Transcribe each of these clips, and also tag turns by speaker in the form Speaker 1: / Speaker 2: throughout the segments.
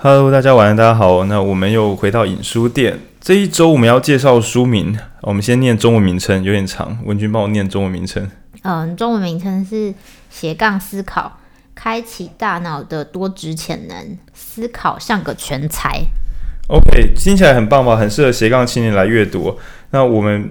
Speaker 1: Hello，大家晚安，大家好。那我们又回到影书店。这一周我们要介绍书名，我们先念中文名称，有点长。文君帮我念中文名称。
Speaker 2: 嗯，中文名称是斜杠思考，开启大脑的多值潜能，思考像个全才。
Speaker 1: OK，听起来很棒吧？很适合斜杠青年来阅读。那我们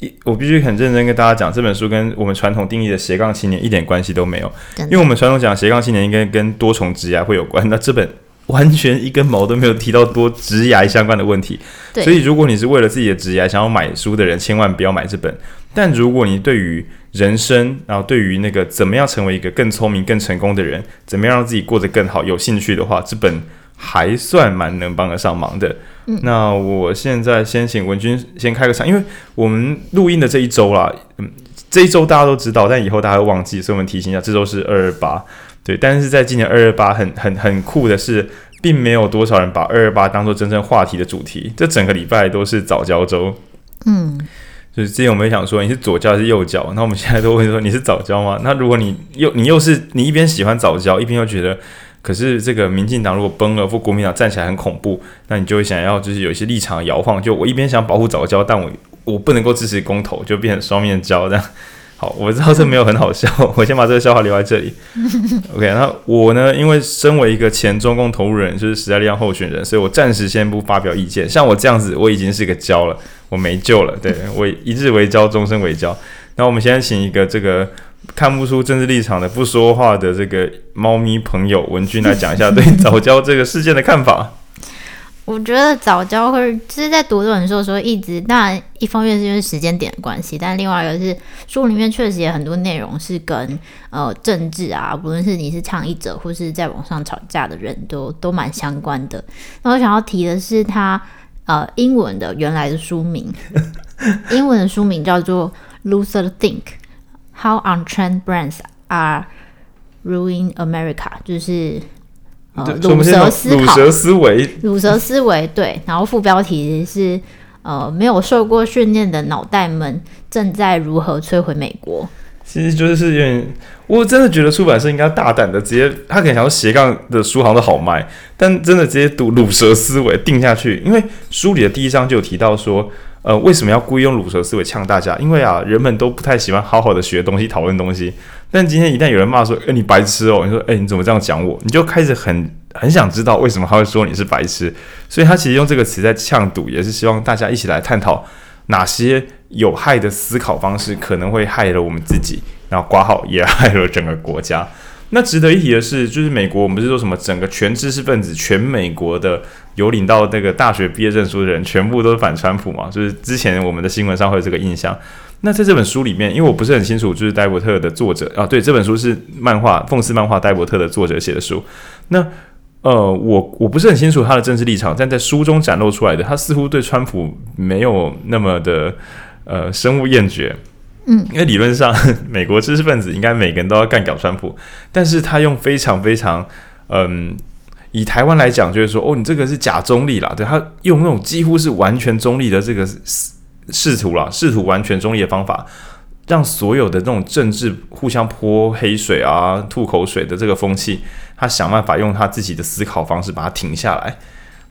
Speaker 1: 一，我必须很认真跟大家讲，这本书跟我们传统定义的斜杠青年一点关系都没有，因为我们传统讲斜杠青年应该跟多重职业会有关。那这本。完全一根毛都没有提到多职涯相关的问题，所以如果你是为了自己的职涯想要买书的人，千万不要买这本。但如果你对于人生，然后对于那个怎么样成为一个更聪明、更成功的人，怎么样让自己过得更好有兴趣的话，这本还算蛮能帮得上忙的。嗯，那我现在先请文君先开个场，因为我们录音的这一周啦，嗯，这一周大家都知道，但以后大家会忘记，所以我们提醒一下，这周是二二八。对，但是在今年二二八很很很酷的是，并没有多少人把二二八当做真正话题的主题。这整个礼拜都是早教周，嗯，就是之前我们想说你是左教还是右教，那我们现在都会说你是早教吗？那如果你又你又是你一边喜欢早教，一边又觉得，可是这个民进党如果崩了或国民党站起来很恐怖，那你就会想要就是有一些立场摇晃。就我一边想保护早教，但我我不能够支持公投，就变成双面胶这样。好，我知道这没有很好笑，我先把这个笑话留在这里。OK，那我呢，因为身为一个前中共投入人，就是时代力量候选人，所以我暂时先不发表意见。像我这样子，我已经是个胶了，我没救了。对，我一日为胶，终身为胶。那我们现在请一个这个看不出政治立场的、不说话的这个猫咪朋友文君来讲一下对早教这个事件的看法。
Speaker 2: 我觉得早教会就是在读这本书的时候，一直当然一方面是因为时间点的关系，但另外一个是书里面确实也很多内容是跟呃政治啊，不论是你是倡议者或是在网上吵架的人都都蛮相关的。那我想要提的是他呃英文的原来的书名，英文的书名叫做《Loser Think: How Untrained Brands Are Ruining America》，就是。呃，鲁蛇思考，鲁蛇思维，鲁蛇思维，对。然后副标题是呃，没有受过训练的脑袋们正在如何摧毁美国。
Speaker 1: 其实就是有点，我真的觉得出版社应该大胆的直接，他可能想要斜杠的书好像都好卖，但真的直接读鲁蛇思维定下去，因为书里的第一章就有提到说。呃，为什么要故意用鲁蛇思维呛大家？因为啊，人们都不太喜欢好好的学东西、讨论东西。但今天一旦有人骂说：“诶，你白痴哦！”你说：“诶，你怎么这样讲我？”你就开始很很想知道为什么他会说你是白痴。所以他其实用这个词在呛赌，也是希望大家一起来探讨哪些有害的思考方式可能会害了我们自己，然后括号也害了整个国家。那值得一提的是，就是美国，我们不是说什么整个全知识分子，全美国的有领到那个大学毕业证书的人，全部都是反川普嘛？就是之前我们的新闻上会有这个印象。那在这本书里面，因为我不是很清楚，就是戴伯特的作者啊，对，这本书是漫画讽刺漫画戴伯特的作者写的书。那呃，我我不是很清楚他的政治立场，但在书中展露出来的，他似乎对川普没有那么的呃深恶厌绝。嗯，因为理论上，美国知识分子应该每个人都要干掉川普，但是他用非常非常，嗯，以台湾来讲，就是说，哦，你这个是假中立啦，对，他用那种几乎是完全中立的这个试图啦，试图完全中立的方法，让所有的这种政治互相泼黑水啊、吐口水的这个风气，他想办法用他自己的思考方式把它停下来。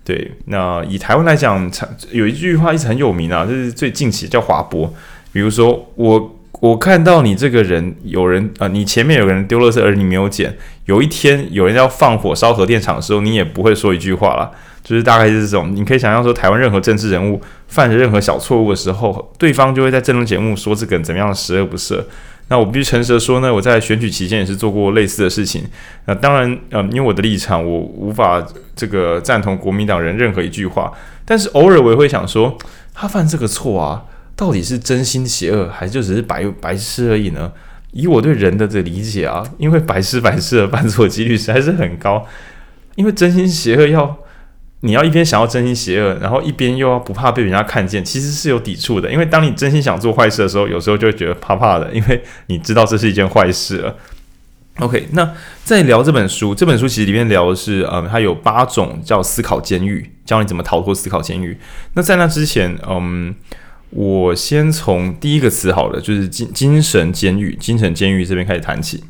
Speaker 1: 对，那以台湾来讲，有一句话一直很有名啊，就是最近期叫华博。比如说，我我看到你这个人，有人啊、你前面有个人丢垃圾，而你没有捡。有一天有人要放火烧核电厂的时候，你也不会说一句话了，就是大概是这种。你可以想象说，台湾任何政治人物犯着任何小错误的时候，对方就会在政论节目说这个人怎么样十恶不赦。那我必须诚实的说呢，我在选举期间也是做过类似的事情。那当然，呃，因为我的立场，我无法这个赞同国民党人任何一句话，但是偶尔我也会想说，他犯这个错啊。到底是真心邪恶，还是就只是白白痴而已呢？以我对人的这理解啊，因为白痴白痴的犯错几率实在是很高。因为真心邪恶要你要一边想要真心邪恶，然后一边又要不怕被人家看见，其实是有抵触的。因为当你真心想做坏事的时候，有时候就会觉得怕怕的，因为你知道这是一件坏事了。OK，那在聊这本书，这本书其实里面聊的是，嗯，它有八种叫思考监狱，教你怎么逃脱思考监狱。那在那之前，嗯。我先从第一个词好了，就是精精神监狱，精神监狱这边开始谈起。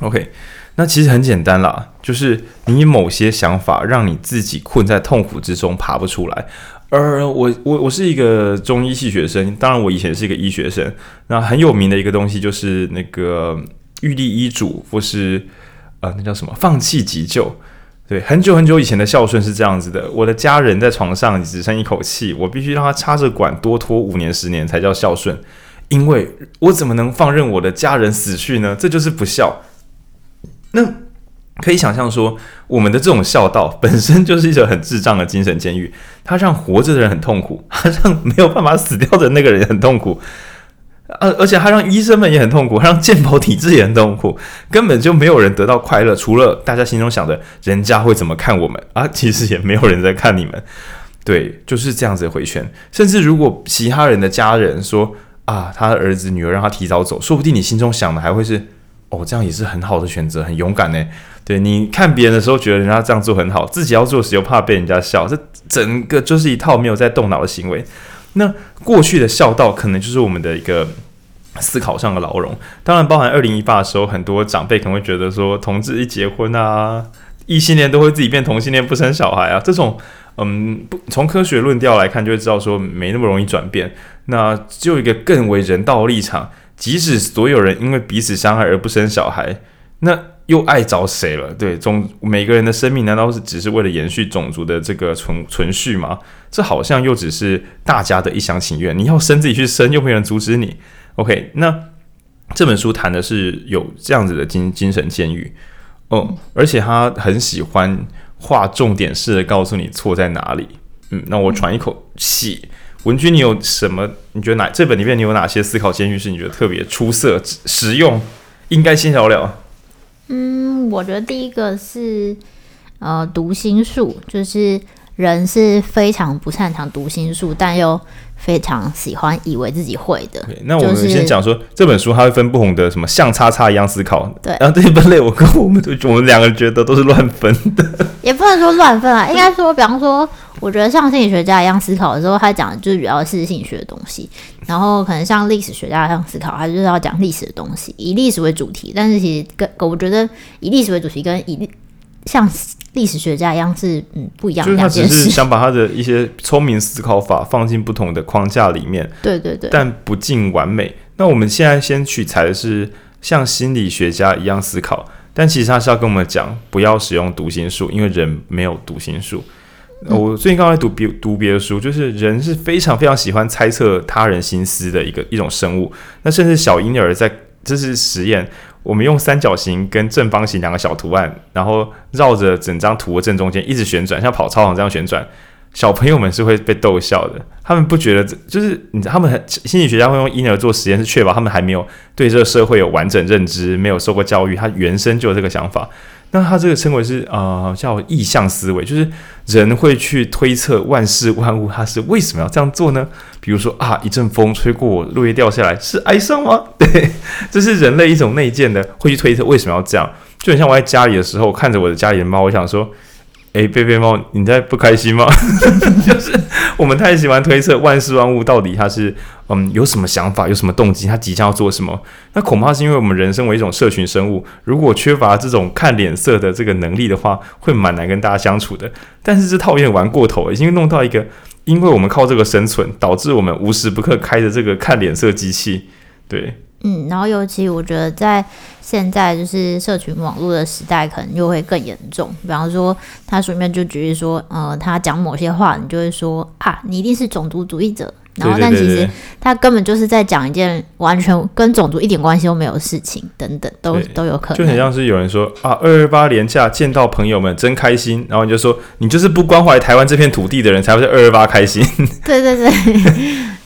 Speaker 1: OK，那其实很简单啦，就是你某些想法让你自己困在痛苦之中，爬不出来。而我我我是一个中医系学生，当然我以前是一个医学生。那很有名的一个东西就是那个预立医嘱，或是呃那叫什么放弃急救。对，很久很久以前的孝顺是这样子的：我的家人在床上只剩一口气，我必须让他插着管多拖五年十年才叫孝顺，因为我怎么能放任我的家人死去呢？这就是不孝。那可以想象说，我们的这种孝道本身就是一种很智障的精神监狱，它让活着的人很痛苦，它让没有办法死掉的那个人很痛苦，而而且他让医生们也很痛苦，让健保体制也很痛苦，根本就没有人得到快乐，除了大家心中想的人家会怎么看我们啊，其实也没有人在看你们，对，就是这样子回旋。甚至如果其他人的家人说啊，他的儿子女儿让他提早走，说不定你心中想的还会是。哦，这样也是很好的选择，很勇敢呢。对，你看别人的时候，觉得人家这样做很好，自己要做时又怕被人家笑，这整个就是一套没有在动脑的行为。那过去的孝道可能就是我们的一个思考上的牢笼。当然，包含二零一八的时候，很多长辈可能会觉得说，同志一结婚啊，异性恋都会自己变同性恋，不生小孩啊，这种嗯，不从科学论调来看，就会知道说没那么容易转变。那就一个更为人道的立场。即使所有人因为彼此伤害而不生小孩，那又爱找谁了？对，种每个人的生命难道是只是为了延续种族的这个存存续吗？这好像又只是大家的一厢情愿。你要生自己去生，又没人阻止你。OK，那这本书谈的是有这样子的精精神监狱哦，而且他很喜欢画重点式的告诉你错在哪里。嗯，那我喘一口气。文君，你有什么？你觉得哪这本里面你有哪些思考监狱是你觉得特别出色、实用？应该先聊聊。
Speaker 2: 嗯，我觉得第一个是呃读心术，就是人是非常不擅长读心术，但又非常喜欢以为自己会的。
Speaker 1: Okay, 那我们先讲说、就是、这本书，它会分不同的什么像叉叉一样思考。
Speaker 2: 对，
Speaker 1: 然后这一分类，我跟我们我们两个人觉得都是乱分的。
Speaker 2: 也不能说乱分啊，应该说，比方说。我觉得像心理学家一样思考的时候，他讲的就是比较是心理学的东西；然后可能像历史学家一样思考，他就是要讲历史的东西，以历史为主题。但是其实跟我觉得以历史为主题跟以像历史学家一样是嗯不一样。
Speaker 1: 就是他只是想把他的一些聪明思考法放进不同的框架里面，
Speaker 2: 对对对，
Speaker 1: 但不尽完美。那我们现在先取材的是像心理学家一样思考，但其实他是要跟我们讲不要使用读心术，因为人没有读心术。我最近刚才读别读别的书，就是人是非常非常喜欢猜测他人心思的一个一种生物。那甚至小婴儿在这是实验，我们用三角形跟正方形两个小图案，然后绕着整张图的正中间一直旋转，像跑操场这样旋转。小朋友们是会被逗笑的，他们不觉得这就是你，他们很心理学家会用婴儿做实验，是确保他们还没有对这个社会有完整认知，没有受过教育，他原生就有这个想法。那他这个称为是啊叫意向思维，就是人会去推测万事万物，它是为什么要这样做呢？比如说啊，一阵风吹过，落叶掉下来，是哀伤吗？对，这是人类一种内建的会去推测为什么要这样。就很像我在家里的时候，看着我的家里的猫，我想说。诶，贝贝猫，你在不开心吗？就是我们太喜欢推测万事万物到底它是嗯有什么想法，有什么动机，它即将要做什么。那恐怕是因为我们人生为一种社群生物，如果缺乏这种看脸色的这个能力的话，会蛮难跟大家相处的。但是这套有点玩过头，已经弄到一个，因为我们靠这个生存，导致我们无时不刻开着这个看脸色机器，对。
Speaker 2: 嗯，然后尤其我觉得在现在就是社群网络的时代，可能又会更严重。比方说，他书里面就举例说，呃，他讲某些话，你就会说啊，你一定是种族主义者。然后，但其实他根本就是在讲一件完全跟种族一点关系都没有的事情，等等，都都有可能。
Speaker 1: 就很像是有人说啊，二二八连假见到朋友们真开心，然后你就说，你就是不关怀台湾这片土地的人，才会在二二八开心。
Speaker 2: 对 对对。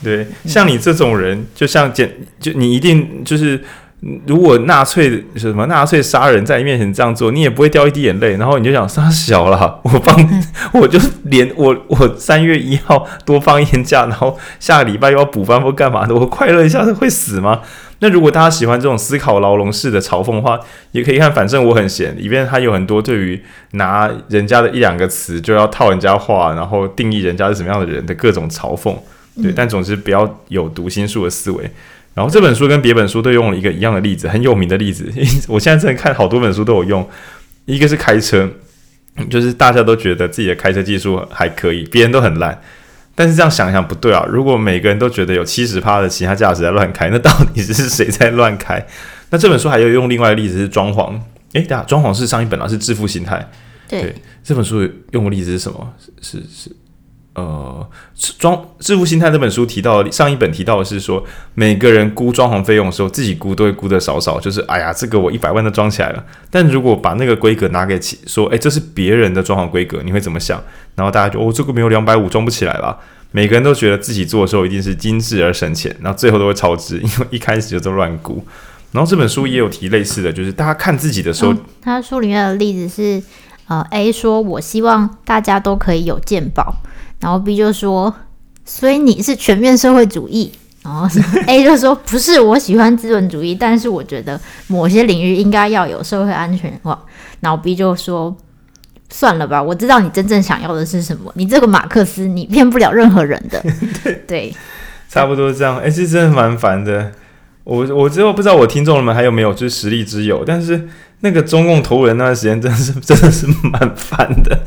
Speaker 1: 对，像你这种人，就像简，就你一定就是，如果纳粹什么纳粹杀人在你面前这样做，你也不会掉一滴眼泪，然后你就想杀小了，我放，我就连我我三月一号多放一天假，然后下个礼拜又要补班或干嘛的，我快乐一下子会死吗？那如果大家喜欢这种思考牢笼式的嘲讽的话，也可以看，反正我很闲，里面它有很多对于拿人家的一两个词就要套人家话，然后定义人家是什么样的人的各种嘲讽。对，但总之不要有读心术的思维。然后这本书跟别本书都用了一个一样的例子，很有名的例子。我现在真的看好多本书都有用，一个是开车，就是大家都觉得自己的开车技术还可以，别人都很烂。但是这样想一想不对啊！如果每个人都觉得有七十趴的其他价值在乱开，那到底是谁在乱开？那这本书还有用另外一个例子是装潢。诶，对啊，装潢是上一本啊，是致富心态。
Speaker 2: 对，
Speaker 1: 对，这本书用的例子是什么？是是。呃，装致富心态这本书提到上一本提到的是说，每个人估装潢费用的时候，自己估都会估得少少，就是哎呀，这个我一百万都装起来了。但如果把那个规格拿给起说，哎，这是别人的装潢规格，你会怎么想？然后大家就哦，这个没有两百五装不起来了。每个人都觉得自己做的时候一定是精致而省钱，然后最后都会超支，因为一开始就都乱估。然后这本书也有提类似的就是，大家看自己的时候，
Speaker 2: 他书里面的例子是，呃，A 说我希望大家都可以有鉴宝。然后 B 就说：“所以你是全面社会主义。”然后 A 就说：“不是，我喜欢资本主义，但是我觉得某些领域应该要有社会安全网。”然后 B 就说：“算了吧，我知道你真正想要的是什么。你这个马克思，你骗不了任何人的。对”对，
Speaker 1: 差不多这样。哎，这真的蛮烦的。我我之后不知道我听众们还有没有就是实力之友，但是。那个中共投人那段时间真的是 真的是蛮烦的，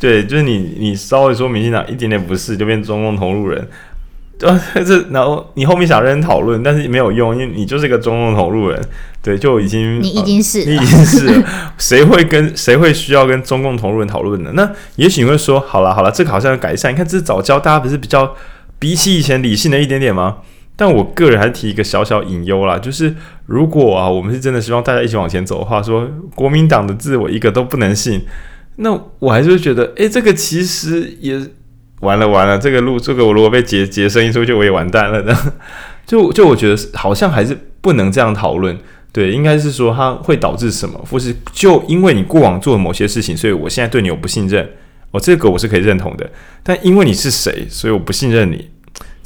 Speaker 1: 对，就是你你稍微说民进党一点点不是就变中共投入人，呃，这然后你后面想认真讨论，但是没有用，因为你就是一个中共投入人，对，就已经
Speaker 2: 你已经是、呃、
Speaker 1: 你已经是了，谁会跟谁会需要跟中共投入人讨论呢？那也许你会说，好了好了，这个好像要改善，你看这是早教，大家不是比较比起以前理性了一点点吗？但我个人还是提一个小小隐忧啦，就是如果啊，我们是真的希望大家一起往前走的话，说国民党的字我一个都不能信，那我还是觉得，诶、这个其实也完了完了，这个路这个我如果被截截声音出去，我也完蛋了呢。就就我觉得好像还是不能这样讨论，对，应该是说它会导致什么，或是就因为你过往做的某些事情，所以我现在对你有不信任，哦，这个我是可以认同的，但因为你是谁，所以我不信任你。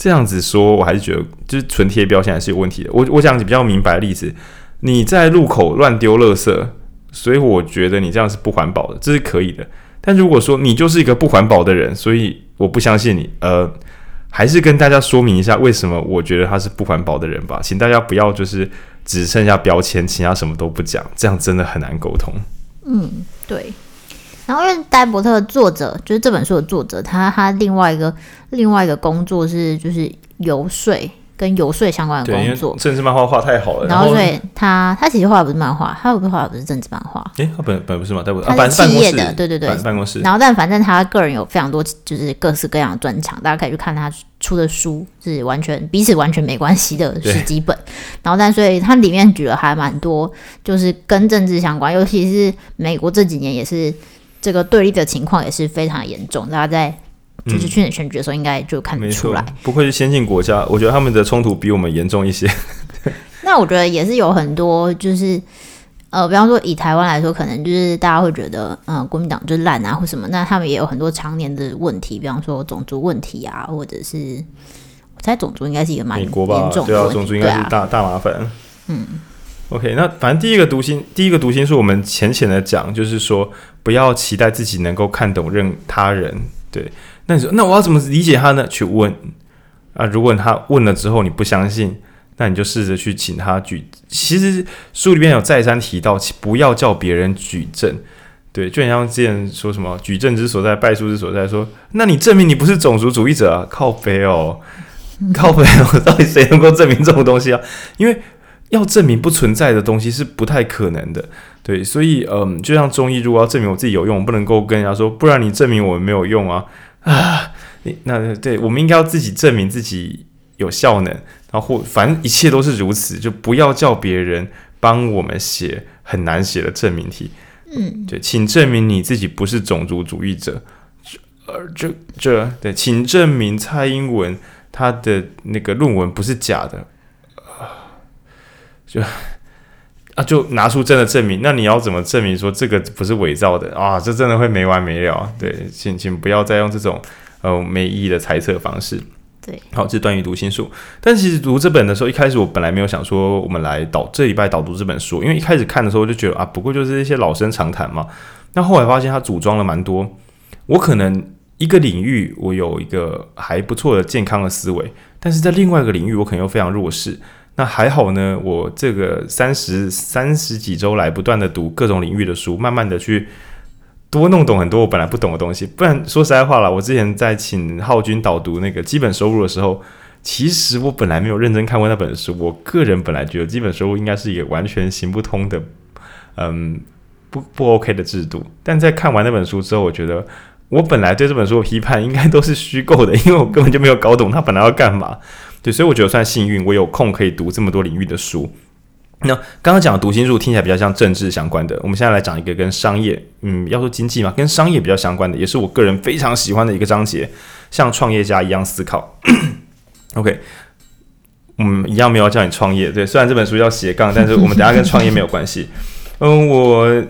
Speaker 1: 这样子说，我还是觉得就是纯贴标签还是有问题的。我我讲比较明白的例子，你在路口乱丢垃圾，所以我觉得你这样是不环保的，这是可以的。但如果说你就是一个不环保的人，所以我不相信你，呃，还是跟大家说明一下为什么我觉得他是不环保的人吧。请大家不要就是只剩下标签，其他什么都不讲，这样真的很难沟通。
Speaker 2: 嗯，对。然后，因为戴伯特的作者就是这本书的作者，他他另外一个另外一个工作是就是游说跟游说相关的工作。
Speaker 1: 政治漫画画太好了。
Speaker 2: 然后，所以他他其实画的不是漫画，他不是画的不是政治漫画。
Speaker 1: 诶，他本本不是嘛？戴伯特
Speaker 2: 他是企业的，对对对，
Speaker 1: 办公室。
Speaker 2: 然后，但反正他个人有非常多就是各式各样的专长，大家可以去看他出的书，是完全彼此完全没关系的十几本。然后，但所以他里面举了还蛮多，就是跟政治相关，尤其是美国这几年也是。这个对立的情况也是非常严重，大家在就是去年选举的时候应该就看得出来。
Speaker 1: 嗯、不愧是先进国家，我觉得他们的冲突比我们严重一些。
Speaker 2: 那我觉得也是有很多，就是呃，比方说以台湾来说，可能就是大家会觉得，嗯、呃，国民党就烂啊或什么，那他们也有很多常年的问题，比方说种族问题啊，或者是我猜种族应该是一个蛮严重的问题，
Speaker 1: 对啊，种族应该是大、啊、大麻烦。
Speaker 2: 嗯。
Speaker 1: OK，那反正第一个读心，第一个读心是，我们浅浅的讲，就是说不要期待自己能够看懂任他人。对，那你说，那我要怎么理解他呢？去问啊，如果他问了之后你不相信，那你就试着去请他举。其实书里面有再三提到，不要叫别人举证。对，就像之前说什么举证之所在，败诉之所在。说，那你证明你不是种族主义者啊？靠北哦，靠北哦，到底谁能够证明这种东西啊？因为。要证明不存在的东西是不太可能的，对，所以嗯，就像中医，如果要证明我自己有用，我不能够跟人家说，不然你证明我们没有用啊啊！那对，我们应该要自己证明自己有效能，然后反正一切都是如此，就不要叫别人帮我们写很难写的证明题。嗯，对，请证明你自己不是种族主义者，呃，这这对，请证明蔡英文他的那个论文不是假的。就啊，就拿出真的证明。那你要怎么证明说这个不是伪造的啊？这真的会没完没了。对，请请不要再用这种呃没意义的猜测方式。
Speaker 2: 对，
Speaker 1: 好，这是段于读心术。但其实读这本的时候，一开始我本来没有想说我们来导这礼拜导读这本书，因为一开始看的时候我就觉得啊，不过就是一些老生常谈嘛。那后来发现它组装了蛮多，我可能一个领域我有一个还不错的健康的思维，但是在另外一个领域我可能又非常弱势。那还好呢，我这个三十三十几周来不断的读各种领域的书，慢慢的去多弄懂很多我本来不懂的东西。不然说实在话啦，我之前在请浩君导读那个基本收入的时候，其实我本来没有认真看过那本书。我个人本来觉得基本收入应该是一个完全行不通的，嗯，不不 OK 的制度。但在看完那本书之后，我觉得我本来对这本书的批判应该都是虚构的，因为我根本就没有搞懂它本来要干嘛。对，所以我觉得算幸运，我有空可以读这么多领域的书。那刚刚讲的读心术听起来比较像政治相关的，我们现在来讲一个跟商业，嗯，要说经济嘛，跟商业比较相关的，也是我个人非常喜欢的一个章节，像创业家一样思考。OK，嗯，一样没有叫你创业，对，虽然这本书叫斜杠，但是我们等下跟创业没有关系。嗯，我。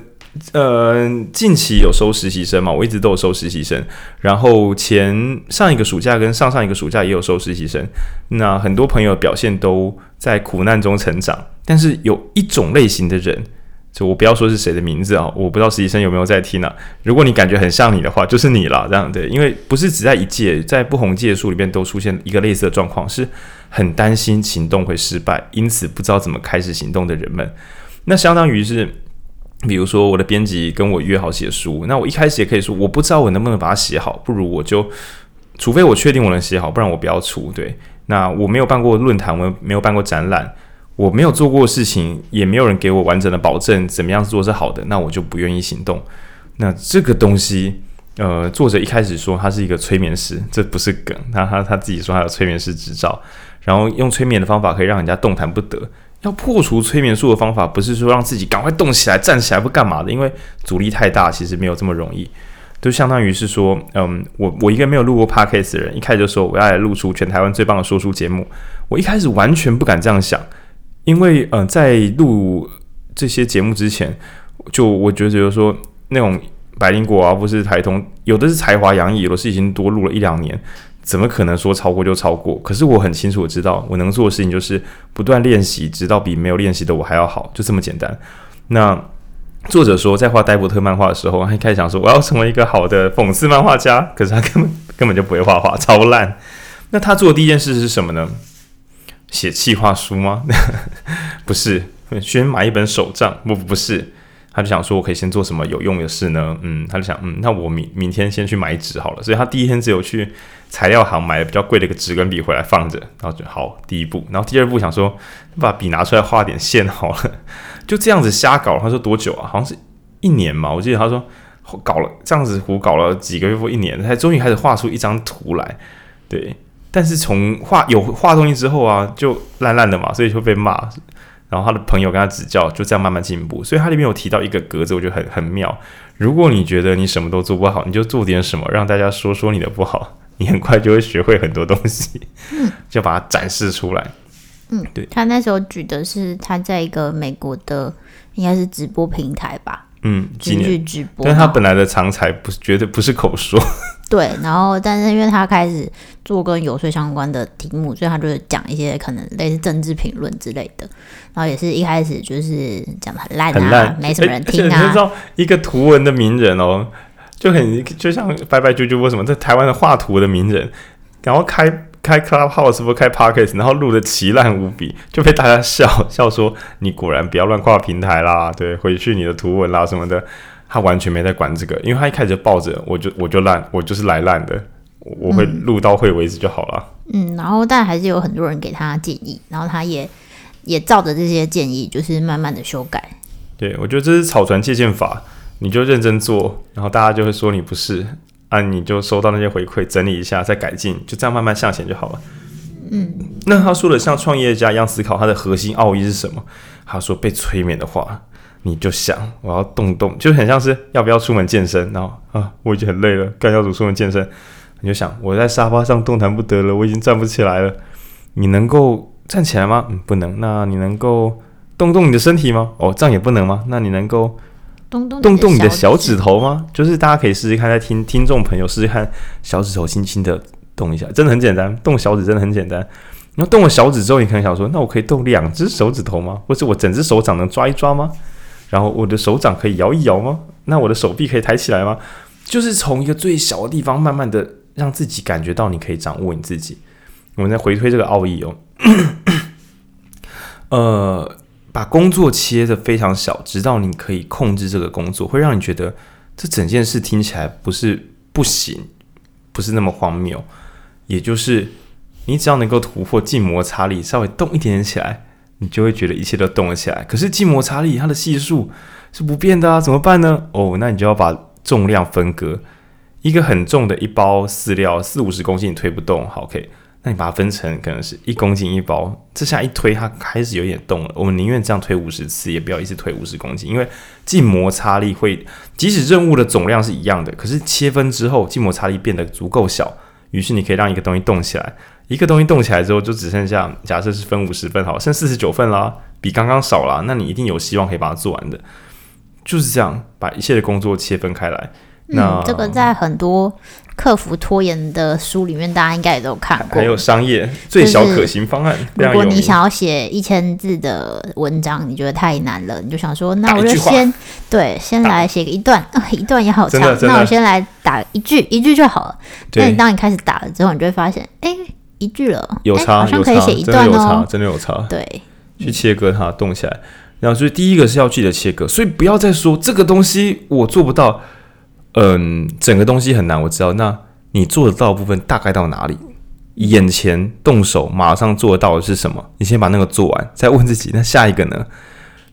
Speaker 1: 呃，近期有收实习生嘛？我一直都有收实习生，然后前上一个暑假跟上上一个暑假也有收实习生。那很多朋友表现都在苦难中成长，但是有一种类型的人，就我不要说是谁的名字啊，我不知道实习生有没有在听啊。如果你感觉很像你的话，就是你了，这样对，因为不是只在一届，在不同届数里面都出现一个类似的状况，是很担心行动会失败，因此不知道怎么开始行动的人们，那相当于是。比如说，我的编辑跟我约好写书，那我一开始也可以说，我不知道我能不能把它写好，不如我就，除非我确定我能写好，不然我不要出。对，那我没有办过论坛，我没有办过展览，我没有做过事情，也没有人给我完整的保证怎么样做是好的，那我就不愿意行动。那这个东西，呃，作者一开始说他是一个催眠师，这不是梗，他他他自己说他有催眠师执照，然后用催眠的方法可以让人家动弹不得。要破除催眠术的方法，不是说让自己赶快动起来、站起来不干嘛的，因为阻力太大，其实没有这么容易。就相当于是说，嗯，我我一个没有录过 podcast 的人，一开始就说我要来录出全台湾最棒的说书节目，我一开始完全不敢这样想，因为嗯，在录这些节目之前，就我觉得就是说那种百灵果啊，不是台通，有的是才华洋溢，有的是已经多录了一两年。怎么可能说超过就超过？可是我很清楚的知道，我能做的事情就是不断练习，直到比没有练习的我还要好，就这么简单。那作者说，在画戴伯特漫画的时候，他一开始想说我要成为一个好的讽刺漫画家，可是他根本根本就不会画画，超烂。那他做的第一件事是什么呢？写企划书吗？不是，先买一本手账。不，不是。他就想说，我可以先做什么有用的事呢？嗯，他就想，嗯，那我明明天先去买纸好了。所以他第一天只有去材料行买了比较贵的一个纸跟笔回来放着，然后就好第一步。然后第二步想说，把笔拿出来画点线好了，就这样子瞎搞。他说多久啊？好像是一年嘛。我记得他说搞了这样子胡搞了几个月或一年，才终于开始画出一张图来。对，但是从画有画东西之后啊，就烂烂的嘛，所以就被骂。然后他的朋友跟他指教，就这样慢慢进步。所以他里面有提到一个格子，我觉得很很妙。如果你觉得你什么都做不好，你就做点什么，让大家说说你的不好，你很快就会学会很多东西。嗯，就把它展示出来。
Speaker 2: 嗯，对。他那时候举的是他在一个美国的，应该是直播平台吧。
Speaker 1: 嗯，
Speaker 2: 继续直播。
Speaker 1: 但他本来的长才不是绝对不是口说。
Speaker 2: 对，然后但是因为他开始做跟游说相关的题目，所以他就讲一些可能类似政治评论之类的。然后也是一开始就是讲的很烂啊，很烂，没什么人听啊。
Speaker 1: 你知道一个图文的名人哦，就很就像拜拜啾啾为什么在台湾的画图的名人，然后开。开 Clubhouse 不开 Podcast，然后录的奇烂无比，就被大家笑笑说：“你果然不要乱跨平台啦，对，回去你的图文啦什么的。”他完全没在管这个，因为他一开始就抱着我就我就烂，我就是来烂的，我会录到会为止就好了。
Speaker 2: 嗯，然后但还是有很多人给他建议，然后他也也照着这些建议，就是慢慢的修改。
Speaker 1: 对，我觉得这是草船借箭法，你就认真做，然后大家就会说你不是。啊，你就收到那些回馈，整理一下，再改进，就这样慢慢向前就好了。
Speaker 2: 嗯，
Speaker 1: 那他说的像创业家一样思考，他的核心奥义是什么？他说被催眠的话，你就想我要动动，就很像是要不要出门健身，然后啊，我已经很累了，干要走出门健身，你就想我在沙发上动弹不得了，我已经站不起来了。你能够站起来吗？嗯，不能。那你能够动动你的身体吗？哦，这样也不能吗？那你能够？
Speaker 2: 动动
Speaker 1: 动动你的小指头吗？就是大家可以试试看，在听听众朋友试试看，小指头轻轻的动一下，真的很简单。动小指真的很简单。然后动了小指之后，你可能想说，那我可以动两只手指头吗？或者我整只手掌能抓一抓吗？然后我的手掌可以摇一摇吗？那我的手臂可以抬起来吗？就是从一个最小的地方，慢慢的让自己感觉到你可以掌握你自己。我们再回推这个奥义哦。呃，把工作切的非常小，直到你可以控制这个工作，会让你觉得这整件事听起来不是不行，不是那么荒谬。也就是你只要能够突破静摩擦力，稍微动一点点起来，你就会觉得一切都动了起来。可是静摩擦力它的系数是不变的啊，怎么办呢？哦，那你就要把重量分割。一个很重的一包饲料，四五十公斤你推不动，好，OK。那你把它分成可能是一公斤一包，这下一推它开始有点动了。我们宁愿这样推五十次，也不要一次推五十公斤，因为静摩擦力会，即使任务的总量是一样的，可是切分之后，静摩擦力变得足够小，于是你可以让一个东西动起来。一个东西动起来之后，就只剩下假设是分五十份，好，剩四十九份啦，比刚刚少啦。那你一定有希望可以把它做完的，就是这样，把一切的工作切分开来。那、
Speaker 2: 嗯、这个在很多克服拖延的书里面，大家应该也都有看过。
Speaker 1: 还有商业最小可行方案。
Speaker 2: 如果你想要写一千字的文章，你觉得太难了，你就想说，那我就先对，先来写个一段，啊、一段也好长，那我先来打一句，一句就好了。那你当你开始打了之后，你就会发现，哎，一句了，
Speaker 1: 有差，
Speaker 2: 好像可以写一段哦，
Speaker 1: 真的有差，
Speaker 2: 对，
Speaker 1: 去切割它，动起来。然后，所以第一个是要记得切割，所以不要再说这个东西我做不到。嗯，整个东西很难，我知道。那你做得到的部分大概到哪里？眼前动手马上做得到的是什么？你先把那个做完，再问自己，那下一个呢？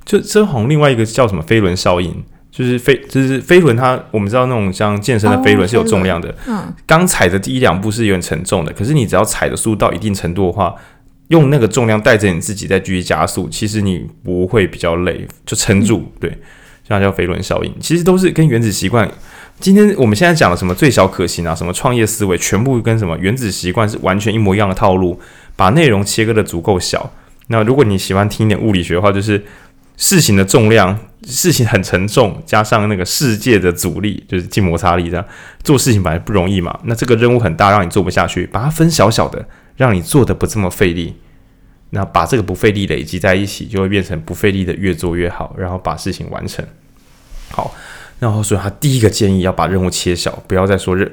Speaker 1: 就这好像另外一个叫什么飞轮效应，就是飞，就是飞轮它，我们知道那种像健身的飞轮是有重量的。嗯，刚踩的第一两步是有点沉重的，可是你只要踩的速度到一定程度的话，用那个重量带着你自己再继续加速，其实你不会比较累，就撑住。对，这样叫飞轮效应，其实都是跟原子习惯。今天我们现在讲的什么最小可行啊，什么创业思维，全部跟什么原子习惯是完全一模一样的套路，把内容切割的足够小。那如果你喜欢听一点物理学的话，就是事情的重量，事情很沉重，加上那个世界的阻力，就是静摩擦力，这样做事情本来不容易嘛。那这个任务很大，让你做不下去，把它分小小的，让你做的不这么费力。那把这个不费力累积在一起，就会变成不费力的越做越好，然后把事情完成。好。然后，所以他第一个建议要把任务切小，不要再说任，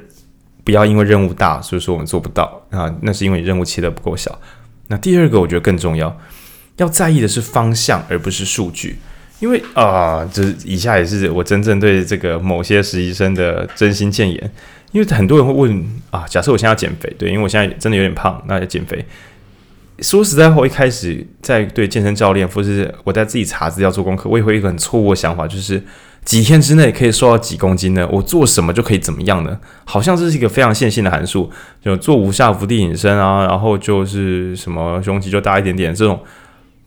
Speaker 1: 不要因为任务大，所以说我们做不到啊，那是因为任务切的不够小。那第二个我觉得更重要，要在意的是方向，而不是数据。因为啊，这以下也是我真正对这个某些实习生的真心建言。因为很多人会问啊，假设我现在要减肥，对，因为我现在真的有点胖，那要减肥。说实在话，我一开始在对健身教练，或是我在自己查资料做功课，我也会一个很错误的想法，就是。几天之内可以瘦到几公斤呢？我做什么就可以怎么样呢？好像这是一个非常线性的函数，就做无下伏地挺身啊，然后就是什么胸肌就大一点点这种，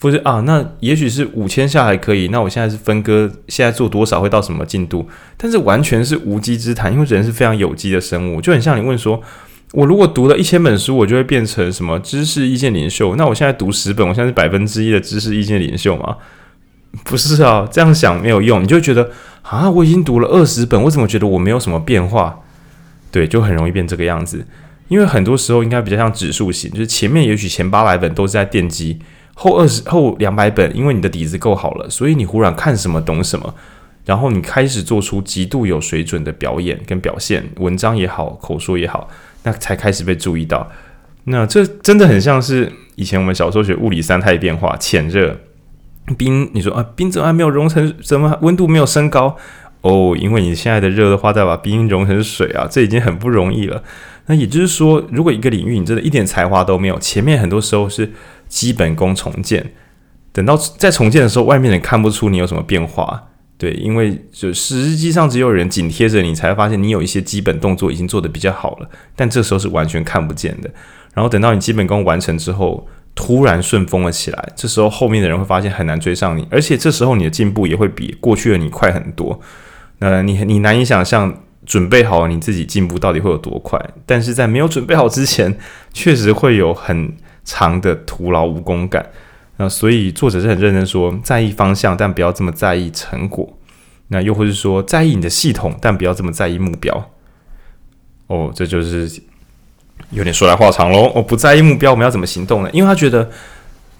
Speaker 1: 不是啊？那也许是五千下还可以。那我现在是分割，现在做多少会到什么进度？但是完全是无稽之谈，因为人是非常有机的生物，就很像你问说，我如果读了一千本书，我就会变成什么知识意见领袖？那我现在读十本，我现在是百分之一的知识意见领袖吗？不是啊，这样想没有用，你就觉得啊，我已经读了二十本，我怎么觉得我没有什么变化？对，就很容易变这个样子。因为很多时候应该比较像指数型，就是前面也许前八百本都是在奠基，后二十后两百本，因为你的底子够好了，所以你忽然看什么懂什么，然后你开始做出极度有水准的表演跟表现，文章也好，口说也好，那才开始被注意到。那这真的很像是以前我们小时候学物理三态变化，潜热。冰，你说啊，冰怎么还没有融成？怎么温度没有升高？哦，因为你现在的热的话，再把冰融成水啊，这已经很不容易了。那也就是说，如果一个领域你真的一点才华都没有，前面很多时候是基本功重建，等到再重建的时候，外面人看不出你有什么变化。对，因为就实际上只有人紧贴着你，才发现你有一些基本动作已经做得比较好了，但这时候是完全看不见的。然后等到你基本功完成之后。突然顺风了起来，这时候后面的人会发现很难追上你，而且这时候你的进步也会比过去的你快很多。那你你难以想象准备好你自己进步到底会有多快，但是在没有准备好之前，确实会有很长的徒劳无功感。那所以作者是很认真说，在意方向，但不要这么在意成果。那又或是说，在意你的系统，但不要这么在意目标。哦，这就是。有点说来话长喽，我不在意目标，我们要怎么行动呢？因为他觉得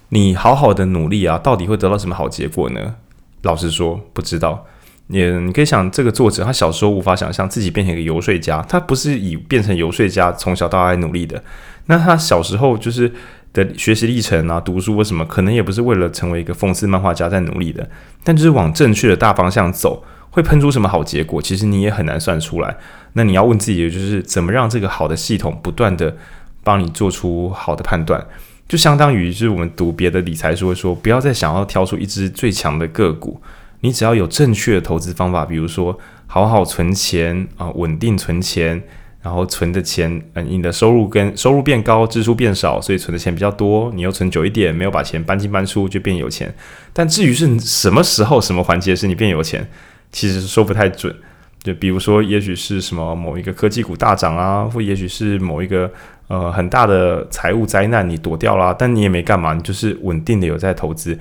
Speaker 1: 你好好的努力啊，到底会得到什么好结果呢？老实说，不知道。也你可以想，这个作者他小时候无法想象自己变成一个游说家，他不是以变成游说家从小到大努力的。那他小时候就是的学习历程啊，读书为什么，可能也不是为了成为一个讽刺漫画家在努力的，但就是往正确的大方向走，会喷出什么好结果，其实你也很难算出来。那你要问自己的就是，怎么让这个好的系统不断的帮你做出好的判断，就相当于是我们读别的理财书说，不要再想要挑出一只最强的个股，你只要有正确的投资方法，比如说好好存钱啊，稳定存钱。然后存的钱，嗯，你的收入跟收入变高，支出变少，所以存的钱比较多。你又存久一点，没有把钱搬进搬出，就变有钱。但至于是什么时候、什么环节是你变有钱，其实说不太准。就比如说，也许是什么某一个科技股大涨啊，或也许是某一个呃很大的财务灾难你躲掉了，但你也没干嘛，你就是稳定的有在投资。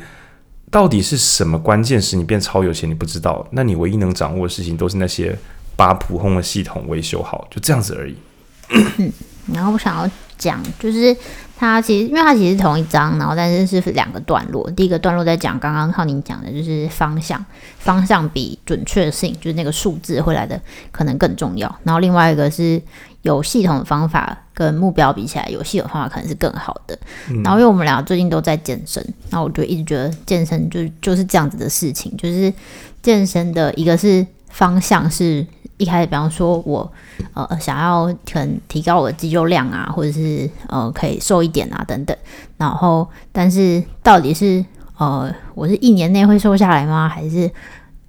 Speaker 1: 到底是什么关键使你变超有钱？你不知道。那你唯一能掌握的事情都是那些。把普通的系统维修好，就这样子而已。
Speaker 2: 嗯，然后我想要讲，就是它其实，因为它其实是同一章，然后但是是两个段落。第一个段落在讲刚刚浩宁讲的，就是方向，方向比准确性，就是那个数字会来的可能更重要。然后另外一个是有系统的方法跟目标比起来，有系统的方法可能是更好的。嗯、然后因为我们俩最近都在健身，然后我就一直觉得健身就就是这样子的事情，就是健身的一个是方向是。一开始，比方说我呃想要可能提高我的肌肉量啊，或者是呃可以瘦一点啊等等，然后但是到底是呃我是一年内会瘦下来吗？还是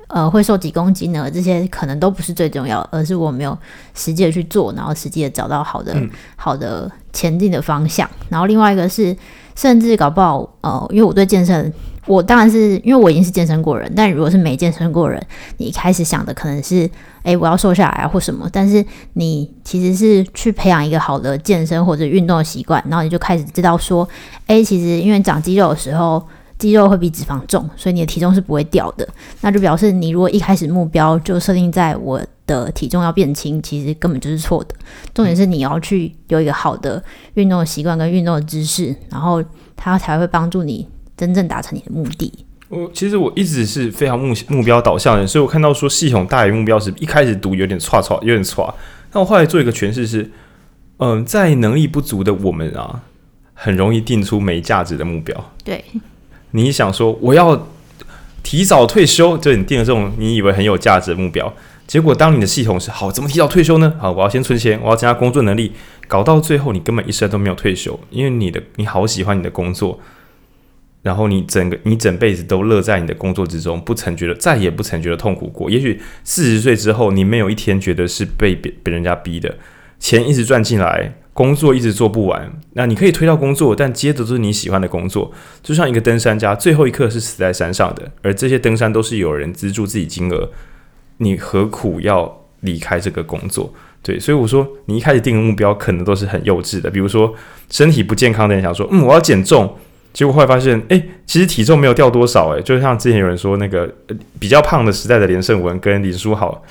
Speaker 2: 呃会瘦几公斤呢？这些可能都不是最重要，而是我没有实际的去做，然后实际的找到好的、嗯、好的前进的方向。然后另外一个是，甚至搞不好呃，因为我对健身。我当然是因为我已经是健身过人，但如果是没健身过人，你一开始想的可能是，诶，我要瘦下来啊或什么，但是你其实是去培养一个好的健身或者运动的习惯，然后你就开始知道说，诶，其实因为长肌肉的时候，肌肉会比脂肪重，所以你的体重是不会掉的，那就表示你如果一开始目标就设定在我的体重要变轻，其实根本就是错的。重点是你要去有一个好的运动的习惯跟运动的知识，然后它才会帮助你。真正达成你的目的。
Speaker 1: 我其实我一直是非常目目标导向的，所以我看到说系统大于目标时，一开始读有点错错，有点错。那我后来做一个诠释是，嗯、呃，在能力不足的我们啊，很容易定出没价值的目标。
Speaker 2: 对，
Speaker 1: 你想说我要提早退休，就你定了这种你以为很有价值的目标，结果当你的系统是好，怎么提早退休呢？好，我要先存钱，我要增加工作能力，搞到最后你根本一生都没有退休，因为你的你好喜欢你的工作。然后你整个你整辈子都乐在你的工作之中，不曾觉得再也不曾觉得痛苦过。也许四十岁之后，你没有一天觉得是被别别人家逼的，钱一直赚进来，工作一直做不完。那你可以推掉工作，但接着都是你喜欢的工作。就像一个登山家，最后一刻是死在山上的，而这些登山都是有人资助自己金额，你何苦要离开这个工作？对，所以我说，你一开始定的目标可能都是很幼稚的。比如说，身体不健康的人想说，嗯，我要减重。结果后来发现，哎，其实体重没有掉多少，哎，就像之前有人说那个比较胖的时代的连胜文跟林书豪，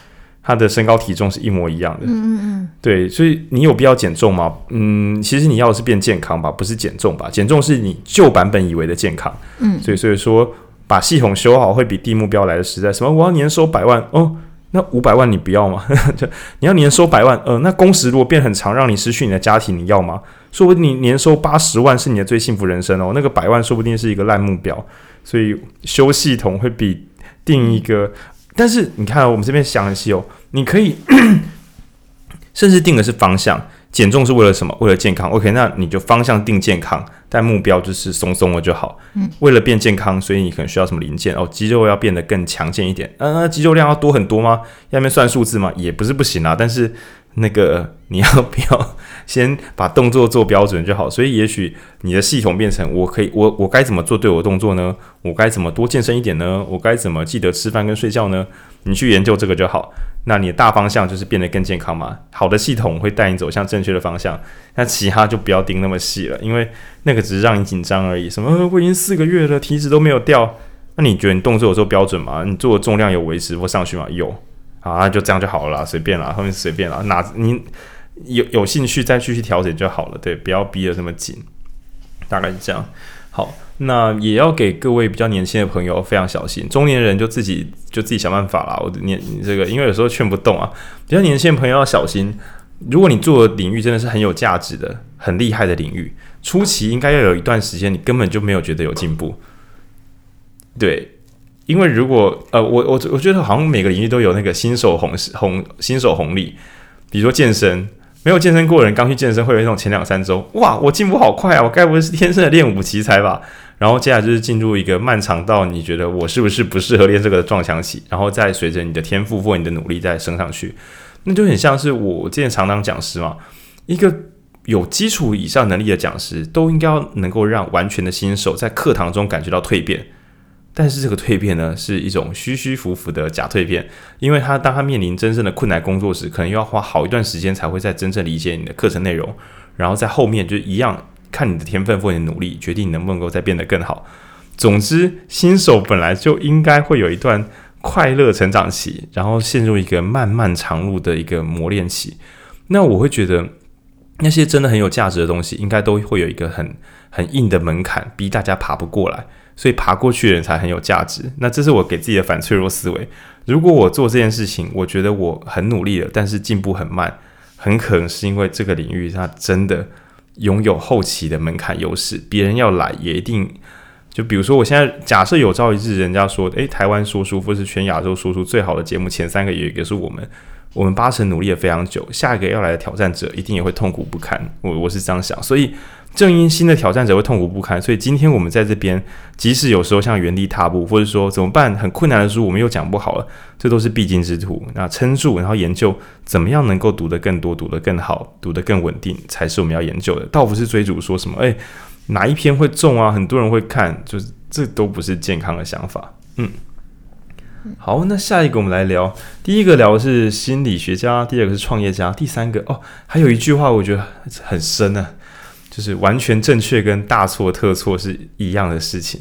Speaker 1: 他的身高体重是一模一样的。嗯嗯嗯。对，所以你有必要减重吗？嗯，其实你要的是变健康吧，不是减重吧？减重是你旧版本以为的健康。嗯。所以所以说，把系统修好会比定目标来的实在。什么？我要年收百万哦。那五百万你不要吗？就你要年收百万，呃，那工时如果变很长，让你失去你的家庭，你要吗？说不定你年收八十万是你的最幸福人生哦，那个百万说不定是一个烂目标。所以修系统会比定一个，但是你看我们这边想的是哦，你可以甚至定的是方向。减重是为了什么？为了健康。OK，那你就方向定健康，但目标就是松松了就好。嗯，为了变健康，所以你可能需要什么零件哦？肌肉要变得更强健一点。呃，那肌肉量要多很多吗？要那边算数字吗？也不是不行啊。但是那个你要不要先把动作做标准就好？所以也许你的系统变成我可以，我我该怎么做对我动作呢？我该怎么多健身一点呢？我该怎么记得吃饭跟睡觉呢？你去研究这个就好。那你的大方向就是变得更健康嘛？好的系统会带你走向正确的方向。那其他就不要盯那么细了，因为那个只是让你紧张而已。什么？我已经四个月了，体脂都没有掉。那你觉得你动作有做标准吗？你做的重量有维持或上去吗？有。好，那就这样就好了啦，随便啦，后面随便啦。哪你有有兴趣再继续调整就好了。对，不要逼得这么紧。大概是这样。好。那也要给各位比较年轻的朋友非常小心，中年人就自己就自己想办法啦。我念这个，因为有时候劝不动啊。比较年轻的朋友要小心，如果你做的领域真的是很有价值的、很厉害的领域，初期应该要有一段时间，你根本就没有觉得有进步。对，因为如果呃，我我我觉得好像每个领域都有那个新手红红新手红利，比如说健身，没有健身过的人刚去健身会有那种前两三周，哇，我进步好快啊，我该不会是天生的练武奇才吧？然后接下来就是进入一个漫长到你觉得我是不是不适合练这个的撞墙期，然后再随着你的天赋或你的努力再升上去，那就很像是我之前常当讲师嘛，一个。有基础以上能力的讲师都应该能够让完全的新手在课堂中感觉到蜕变，但是这个蜕变呢，是一种虚虚浮浮的假蜕变，因为他当他面临真正的困难工作时，可能又要花好一段时间才会再真正理解你的课程内容，然后在后面就一样看你的天分或你的努力，决定你能不能够再变得更好。总之，新手本来就应该会有一段快乐成长期，然后陷入一个漫漫长路的一个磨练期。那我会觉得。那些真的很有价值的东西，应该都会有一个很很硬的门槛，逼大家爬不过来，所以爬过去的人才很有价值。那这是我给自己的反脆弱思维。如果我做这件事情，我觉得我很努力了，但是进步很慢，很可能是因为这个领域它真的拥有后期的门槛优势，别人要来也一定。就比如说，我现在假设有朝一日人家说，诶，台湾说书或是全亚洲说书最好的节目前三个有一个是我们。我们八成努力了非常久，下一个要来的挑战者一定也会痛苦不堪。我我是这样想，所以正因新的挑战者会痛苦不堪，所以今天我们在这边，即使有时候像原地踏步，或者说怎么办，很困难的书我们又讲不好了，这都是必经之途。那撑住，然后研究怎么样能够读得更多、读得更好、读得更稳定，才是我们要研究的。倒不是追逐说什么，诶，哪一篇会中啊，很多人会看，就是这都不是健康的想法。嗯。好，那下一个我们来聊。第一个聊的是心理学家，第二个是创业家，第三个哦，还有一句话我觉得很深啊，就是完全正确跟大错特错是一样的事情。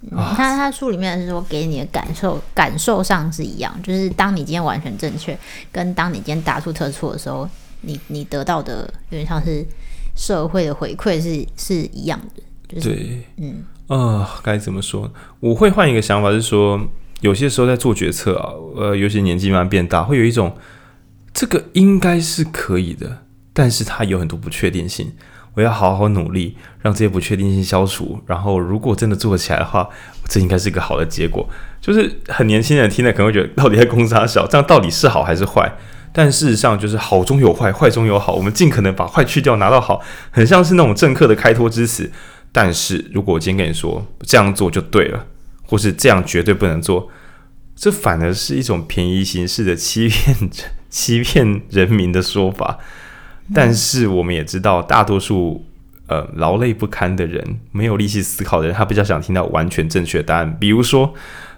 Speaker 2: 你看他书里面是说，给你的感受感受上是一样，就是当你今天完全正确，跟当你今天大错特错的时候，你你得到的有点像是社会的回馈是是一样的。就是、
Speaker 1: 对，嗯，啊、呃，该怎么说？我会换一个想法，是说。有些时候在做决策啊，呃，尤其年纪慢慢变大，会有一种这个应该是可以的，但是它有很多不确定性。我要好好努力，让这些不确定性消除。然后，如果真的做起来的话，这应该是一个好的结果。就是很年轻人听了可能会觉得，到底在公杀小，这样到底是好还是坏？但事实上就是好中有坏，坏中有好。我们尽可能把坏去掉，拿到好，很像是那种政客的开脱之词。但是如果我今天跟你说这样做就对了。或是这样绝对不能做，这反而是一种便宜形式的欺骗、欺骗人民的说法。但是我们也知道，大多数呃劳累不堪的人，没有力气思考的人，他比较想听到完全正确的答案。比如说，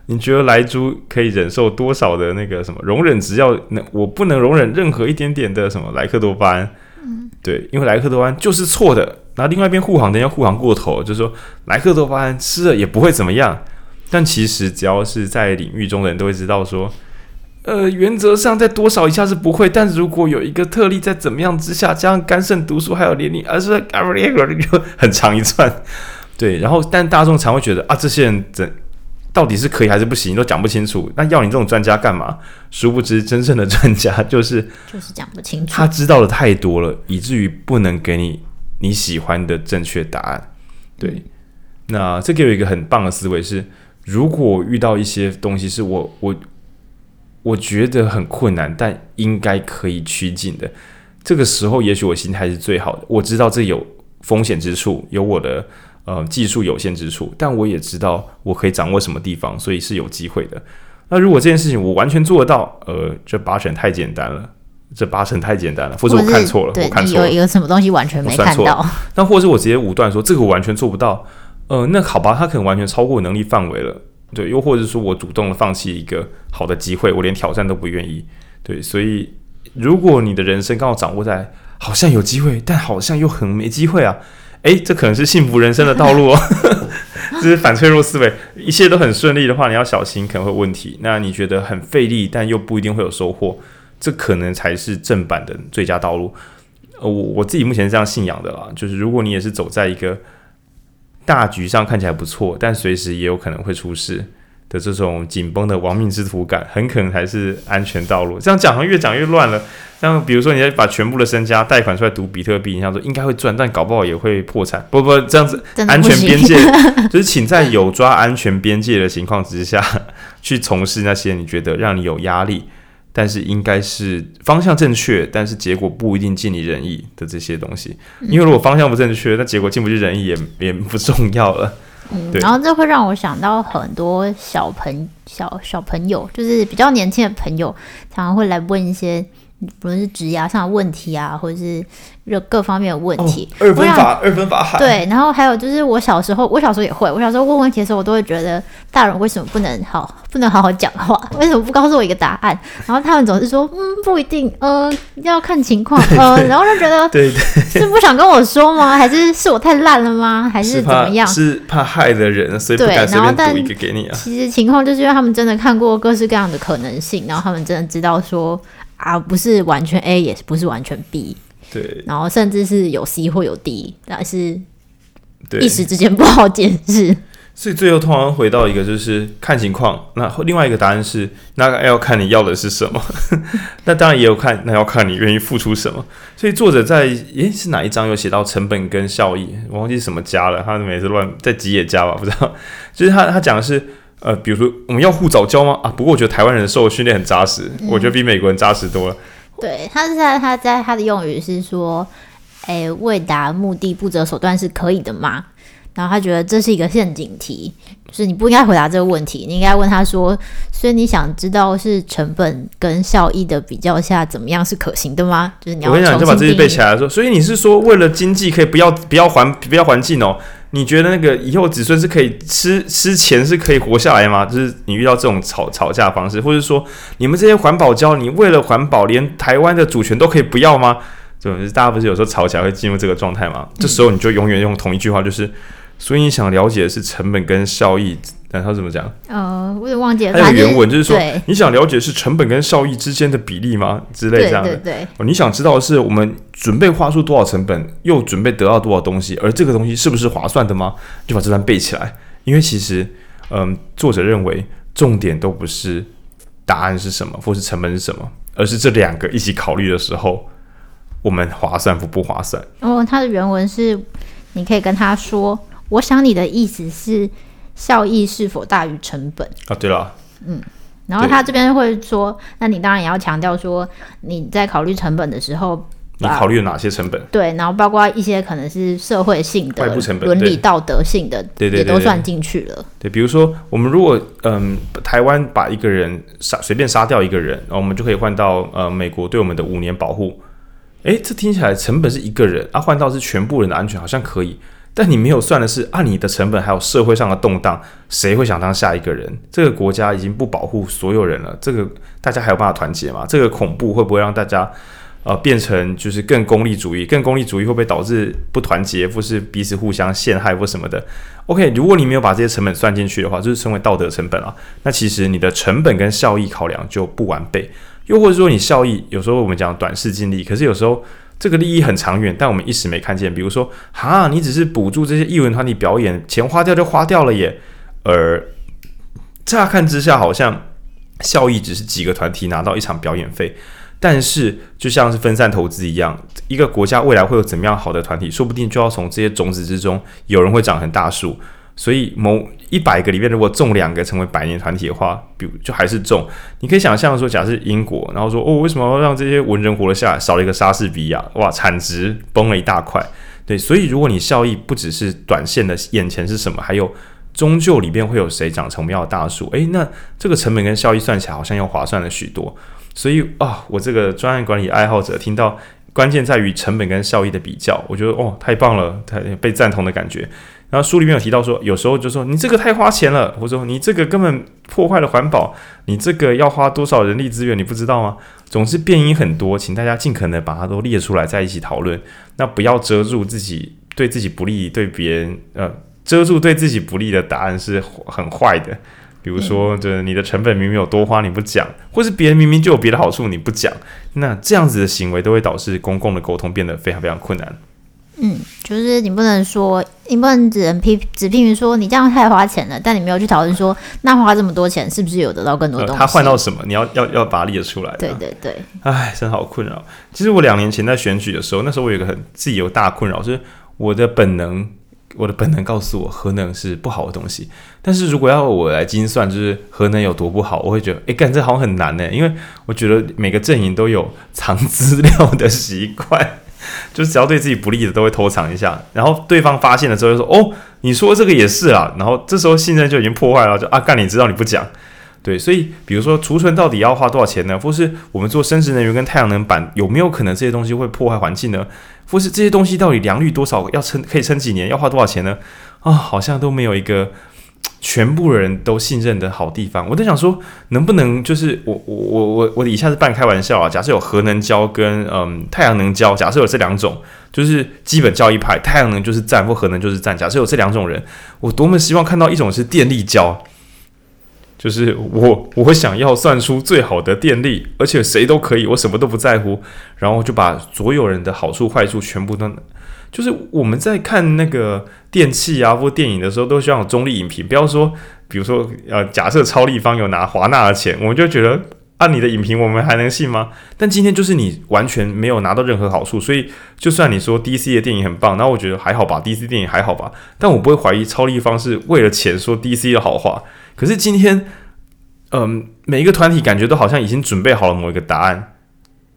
Speaker 1: 你觉得莱猪可以忍受多少的那个什么容忍？只要那，我不能容忍任何一点点的什么莱克多巴胺。嗯，对，因为莱克多巴胺就是错的。然后另外一边护航的人要护航过头，就是说莱克多巴胺吃了也不会怎么样。但其实，只要是在领域中的人都会知道，说，呃，原则上在多少以下是不会。但如果有一个特例，在怎么样之下，加上肝肾毒素还有年龄，而是很长一串，对。然后，但大众常会觉得啊，这些人怎到底是可以还是不行，都讲不清楚。那要你这种专家干嘛？殊不知，真正的专家就是
Speaker 2: 就是讲不清楚，
Speaker 1: 他知道的太多了，以至于不能给你你喜欢的正确答案。对，那这给我一个很棒的思维是。如果遇到一些东西是我我我觉得很困难，但应该可以趋近的，这个时候也许我心态是最好的。我知道这有风险之处，有我的呃技术有限之处，但我也知道我可以掌握什么地方，所以是有机会的。那如果这件事情我完全做得到，呃，这八成太简单了，这八成太简单了，或者我看错了，我看错了，
Speaker 2: 有有什么东西完全没看到，
Speaker 1: 那或者我直接武断说这个我完全做不到。呃，那好吧，他可能完全超过能力范围了，对，又或者说我主动的放弃一个好的机会，我连挑战都不愿意，对，所以如果你的人生刚好掌握在好像有机会，但好像又很没机会啊，诶，这可能是幸福人生的道路哦，这是反脆弱思维，一切都很顺利的话，你要小心可能会有问题。那你觉得很费力，但又不一定会有收获，这可能才是正版的最佳道路。呃，我我自己目前是这样信仰的啦，就是如果你也是走在一个。大局上看起来不错，但随时也有可能会出事的这种紧绷的亡命之徒感，很可能还是安全道路。这样讲越讲越乱了。像比如说，你要把全部的身家贷款出来赌比特币，你想说应该会赚，但搞不好也会破产。不不，这样子安全边界就是请在有抓安全边界的情况之下去从事那些你觉得让你有压力，但是应该是方向正确，但是结果不一定尽你人意的这些东西。因为如果方向不正确，那结果尽不尽人意也 也不重要了。
Speaker 2: 嗯，然后这会让我想到很多小朋小小朋友，就是比较年轻的朋友，常常会来问一些。不论是职涯上的问题啊，或者是各各方面的问题，
Speaker 1: 哦、二分法二分法海。
Speaker 2: 对，然后还有就是我小时候，我小时候也会，我小时候问问题的时候，我都会觉得大人为什么不能好，不能好好讲话？为什么不告诉我一个答案？然后他们总是说，嗯，不一定，呃，要看情况，呃，然后就觉得，对对，是不想跟我说吗？还是是我太烂了吗？还是怎么样？
Speaker 1: 是怕，害的人，所以不敢随便赌一个给你啊。
Speaker 2: 其实情况就是因为他们真的看过各式各样的可能性，然后他们真的知道说。啊，不是完全 A，也不是完全 B，
Speaker 1: 对，
Speaker 2: 然后甚至是有 C 或有 D，但是一时之间不好解释。
Speaker 1: 所以最后通常回到一个就是看情况。那另外一个答案是，那要看你要的是什么。那当然也有看，那要看你愿意付出什么。所以作者在诶是哪一章有写到成本跟效益？我忘记是什么加了，他每次乱在吉野家吧，不知道。就是他他讲的是。呃，比如说我们要护早教吗？啊，不过我觉得台湾人受的受训练很扎实，嗯，我觉得比美国人扎实多了。
Speaker 2: 对，他是在他在他的用语是说，哎，为达目的不择手段是可以的吗？然后他觉得这是一个陷阱题，就是你不应该回答这个问题，你应该问他说，所以你想知道是成本跟效益的比较下怎么样是可行的吗？就是你要我跟你讲，就把这些背起来说，所以你是说为了经济可以不要不要环不要环境哦？你觉得那个以后子孙是可以吃吃钱是可以活下来吗？就是你遇到这种吵吵架方式，或者说你们这些环保胶，你为了环保连台湾的主权都可以不要吗？就是大家不是有时候吵起来会进入这个状态吗？这时候你就永远用同一句话，就是所以你想了解的是成本跟效益。那他怎么讲？呃，我也忘记了。
Speaker 1: 还有原文就是说，你想了解是成本跟效益之间的比例吗？之类这样的。对，对，对。哦，你想知道的是我们准备花出多少成本，又准备得到多少东西，而这个东西是不是划算的吗？就把这段背起来。因为其实，嗯、呃，作者认为重点都不是答案是什么，或是成本是什么，而是这两个一起考虑的时候，我们划算不不划算？
Speaker 2: 哦，他的原文是，你可以跟他说，我想你的意思是。效益是否大于成本
Speaker 1: 啊？对了，
Speaker 2: 嗯，然后他这边会说，那你当然也要强调说，你在考虑成本的时候，
Speaker 1: 你考虑了哪些成本？
Speaker 2: 对，然后包括一些可能是社会性的、
Speaker 1: 外部成本、
Speaker 2: 伦理道德性的，
Speaker 1: 对对，
Speaker 2: 也都算进去了。
Speaker 1: 对，比如说我们如果嗯，台湾把一个人杀随便杀掉一个人，然后我们就可以换到呃美国对我们的五年保护。诶，这听起来成本是一个人啊，换到是全部人的安全，好像可以。但你没有算的是，按、啊、你的成本还有社会上的动荡，谁会想当下一个人？这个国家已经不保护所有人了，这个大家还有办法团结吗？这个恐怖会不会让大家呃变成就是更功利主义？更功利主义会不会导致不团结，或是彼此互相陷害或什么的？OK，如果你没有把这些成本算进去的话，就是称为道德成本啊。那其实你的成本跟效益考量就不完备，又或者说你效益有时候我们讲短视近利，可是有时候。这个利益很长远，但我们一时没看见。比如说，哈，你只是补助这些艺文团体表演，钱花掉就花掉了耶。而乍看之下，好像效益只是几个团体拿到一场表演费，但是就像是分散投资一样，一个国家未来会有怎么样好的团体，说不定就要从这些种子之中，有人会长很大树。所以某一百个里面，如果中两个成为百年团体的话，比如就还是中。你可以想象说，假设英国，然后说哦，为什么要让这些文人活了下来？少了一个莎士比亚，哇，产值崩了一大块。对，所以如果你效益不只是短线的，眼前是什么，还有终究里面会有谁长成我们要大树？诶，那这个成本跟效益算起来好像又划算了许多。所以啊，我这个专案管理爱好者听到关键在于成本跟效益的比较，我觉得哦，太棒了，太被赞同的感觉。然后书里面有提到说，有时候就说你这个太花钱了，或者说你这个根本破坏了环保，你这个要花多少人力资源，你不知道吗？总之变音很多，请大家尽可能把它都列出来，在一起讨论。那不要遮住自己对自己不利，对别人呃遮住对自己不利的答案是很坏的。比如说，就是你的成本明明有多花，你不讲，或是别人明明就有别的好处，你不讲，那这样子的行为都会导致公共的沟通变得非常非常困难。
Speaker 2: 嗯，就是你不能说，你不能只能批只批评说你这样太花钱了，但你没有去讨论说，那花这么多钱是不是有得到更多东西？呃、
Speaker 1: 他换到什么？你要要要把它列出来。
Speaker 2: 对对对。
Speaker 1: 哎，真好困扰。其实我两年前在选举的时候，那时候我有一个很自己有大困扰，就是我的本能。我的本能告诉我，核能是不好的东西。但是如果要我来精算，就是核能有多不好，我会觉得，诶，干这好像很难呢。因为我觉得每个阵营都有藏资料的习惯，就是只要对自己不利的，都会偷藏一下。然后对方发现了之后，就说：“哦，你说这个也是啊。”然后这时候信任就已经破坏了，就啊，干你知道你不讲。对，所以比如说储存到底要花多少钱呢？或是我们做生质能源跟太阳能板，有没有可能这些东西会破坏环境呢？或是这些东西到底良率多少？要撑可以撑几年？要花多少钱呢？啊、好像都没有一个全部人都信任的好地方。我在想说，能不能就是我我我我我以下是半开玩笑啊。假设有核能胶跟嗯太阳能胶，假设有这两种，就是基本教一派，太阳能就是赞或核能就是赞。假设有这两种人，我多么希望看到一种是电力胶。就是我，我想要算出最好的电力，而且谁都可以，我什么都不在乎，然后就把所有人的好处坏处全部都，就是我们在看那个电器啊或电影的时候，都需要中立影评，不要说，比如说呃，假设超立方有拿华纳的钱，我们就觉得按、你的影评我们还能信吗？但今天就是你完全没有拿到任何好处，所以就算你说 DC 的电影很棒，那我觉得还好吧，DC 电影还好吧，但我不会怀疑超立方是为了钱说 DC 的好话。可是今天，嗯，每一个团体感觉都好像已经准备好了某一个答案，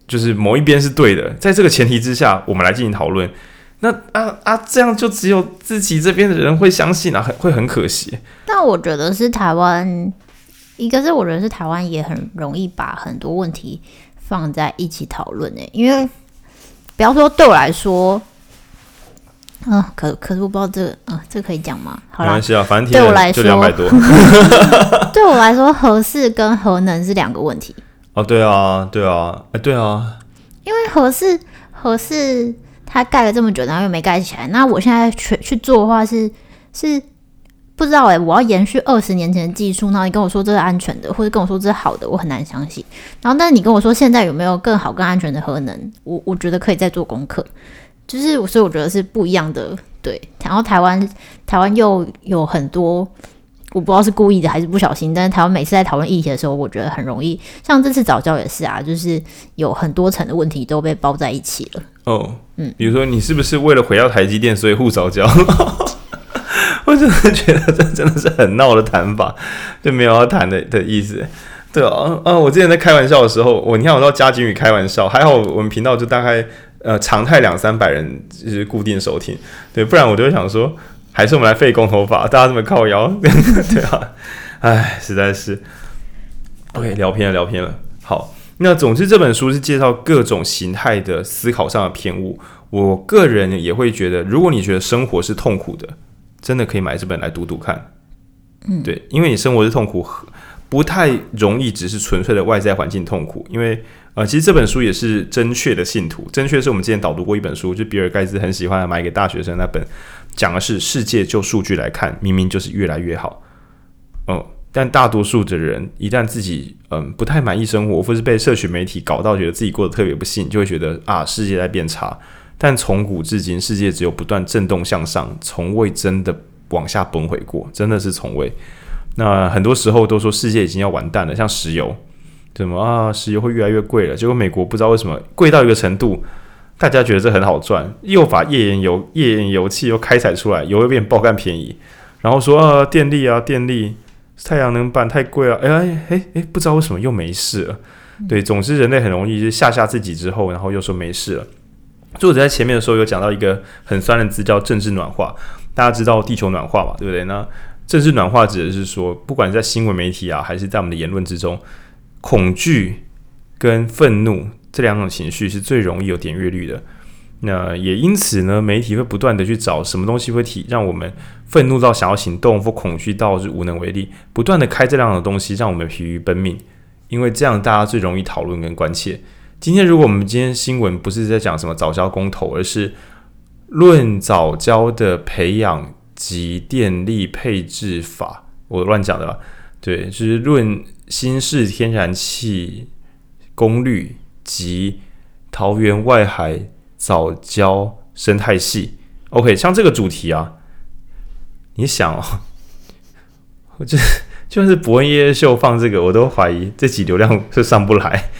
Speaker 1: 就是某一边是对的。在这个前提之下，我们来进行讨论。那啊啊，这样就只有自己这边的人会相信啊，很会很可惜。
Speaker 2: 但我觉得是台湾，一个是我觉得是台湾也很容易把很多问题放在一起讨论诶，因为比方说对我来说。嗯、呃，可可是我不知道这个，嗯、呃，这个可以讲吗？好啦，
Speaker 1: 没关系啊，反正
Speaker 2: 对我来说
Speaker 1: 就两百多。
Speaker 2: 对我来说，核适跟核能是两个问题。
Speaker 1: 哦，对啊，对啊，哎，对啊。
Speaker 2: 因为核适，核适它盖了这么久，然后又没盖起来。那我现在去去做的话是，是是不知道哎、欸，我要延续二十年前的技术，然后你跟我说这是安全的，或者跟我说这是好的，我很难相信。然后，但是你跟我说现在有没有更好、更安全的核能？我我觉得可以再做功课。就是，所以我觉得是不一样的，对。然后台湾，台湾又有很多，我不知道是故意的还是不小心，但是台湾每次在讨论议题的时候，我觉得很容易，像这次早教也是啊，就是有很多层的问题都被包在一起了。
Speaker 1: 哦，嗯，比如说你是不是为了回到台积电，所以护早教？我真的觉得这真的是很闹的谈法，就没有要谈的的意思。对啊，啊，我之前在开玩笑的时候，我你看我到加景宇开玩笑，还好我们频道就大概。呃，常态两三百人就是固定收听，对，不然我就会想说，还是我们来废公投法，大家这么靠腰，对啊，哎，实在是，OK，聊偏了，聊偏了。好，那总之这本书是介绍各种形态的思考上的偏误。我个人也会觉得，如果你觉得生活是痛苦的，真的可以买这本来读读看。嗯，对，因为你生活是痛苦，不太容易只是纯粹的外在环境痛苦，因为。呃，其实这本书也是真确的信徒。真确是我们之前导读过一本书，就比尔盖茨很喜欢买给大学生那本，讲的是世界就数据来看，明明就是越来越好。哦，但大多数的人一旦自己嗯不太满意生活，或是被社群媒体搞到觉得自己过得特别不幸，就会觉得啊世界在变差。但从古至今，世界只有不断震动向上，从未真的往下崩毁过，真的是从未。那很多时候都说世界已经要完蛋了，像石油。怎么啊？石油会越来越贵了。结果美国不知道为什么贵到一个程度，大家觉得这很好赚，又把页岩油、页岩油气又开采出来，油又变爆干便宜。然后说啊，电力啊，电力，太阳能板太贵了。哎哎哎哎，不知道为什么又没事了。对，总之人类很容易就吓吓自己之后，然后又说没事了。作者在前面的时候有讲到一个很酸的字，叫政治暖化。大家知道地球暖化嘛？对不对？那政治暖化指的是说，不管在新闻媒体啊，还是在我们的言论之中。恐惧跟愤怒这两种情绪是最容易有点阅率的。那也因此呢，媒体会不断的去找什么东西会体让我们愤怒到想要行动，或恐惧到是无能为力，不断的开这两种东西，让我们疲于奔命。因为这样大家最容易讨论跟关切。今天如果我们今天新闻不是在讲什么早教公投，而是论早教的培养及电力配置法，我乱讲的吧？对，就是论。新式天然气功率及桃园外海藻礁生态系。OK，像这个主题啊，你想哦，我这就算是博恩夜秀放这个，我都怀疑这集流量是上不来。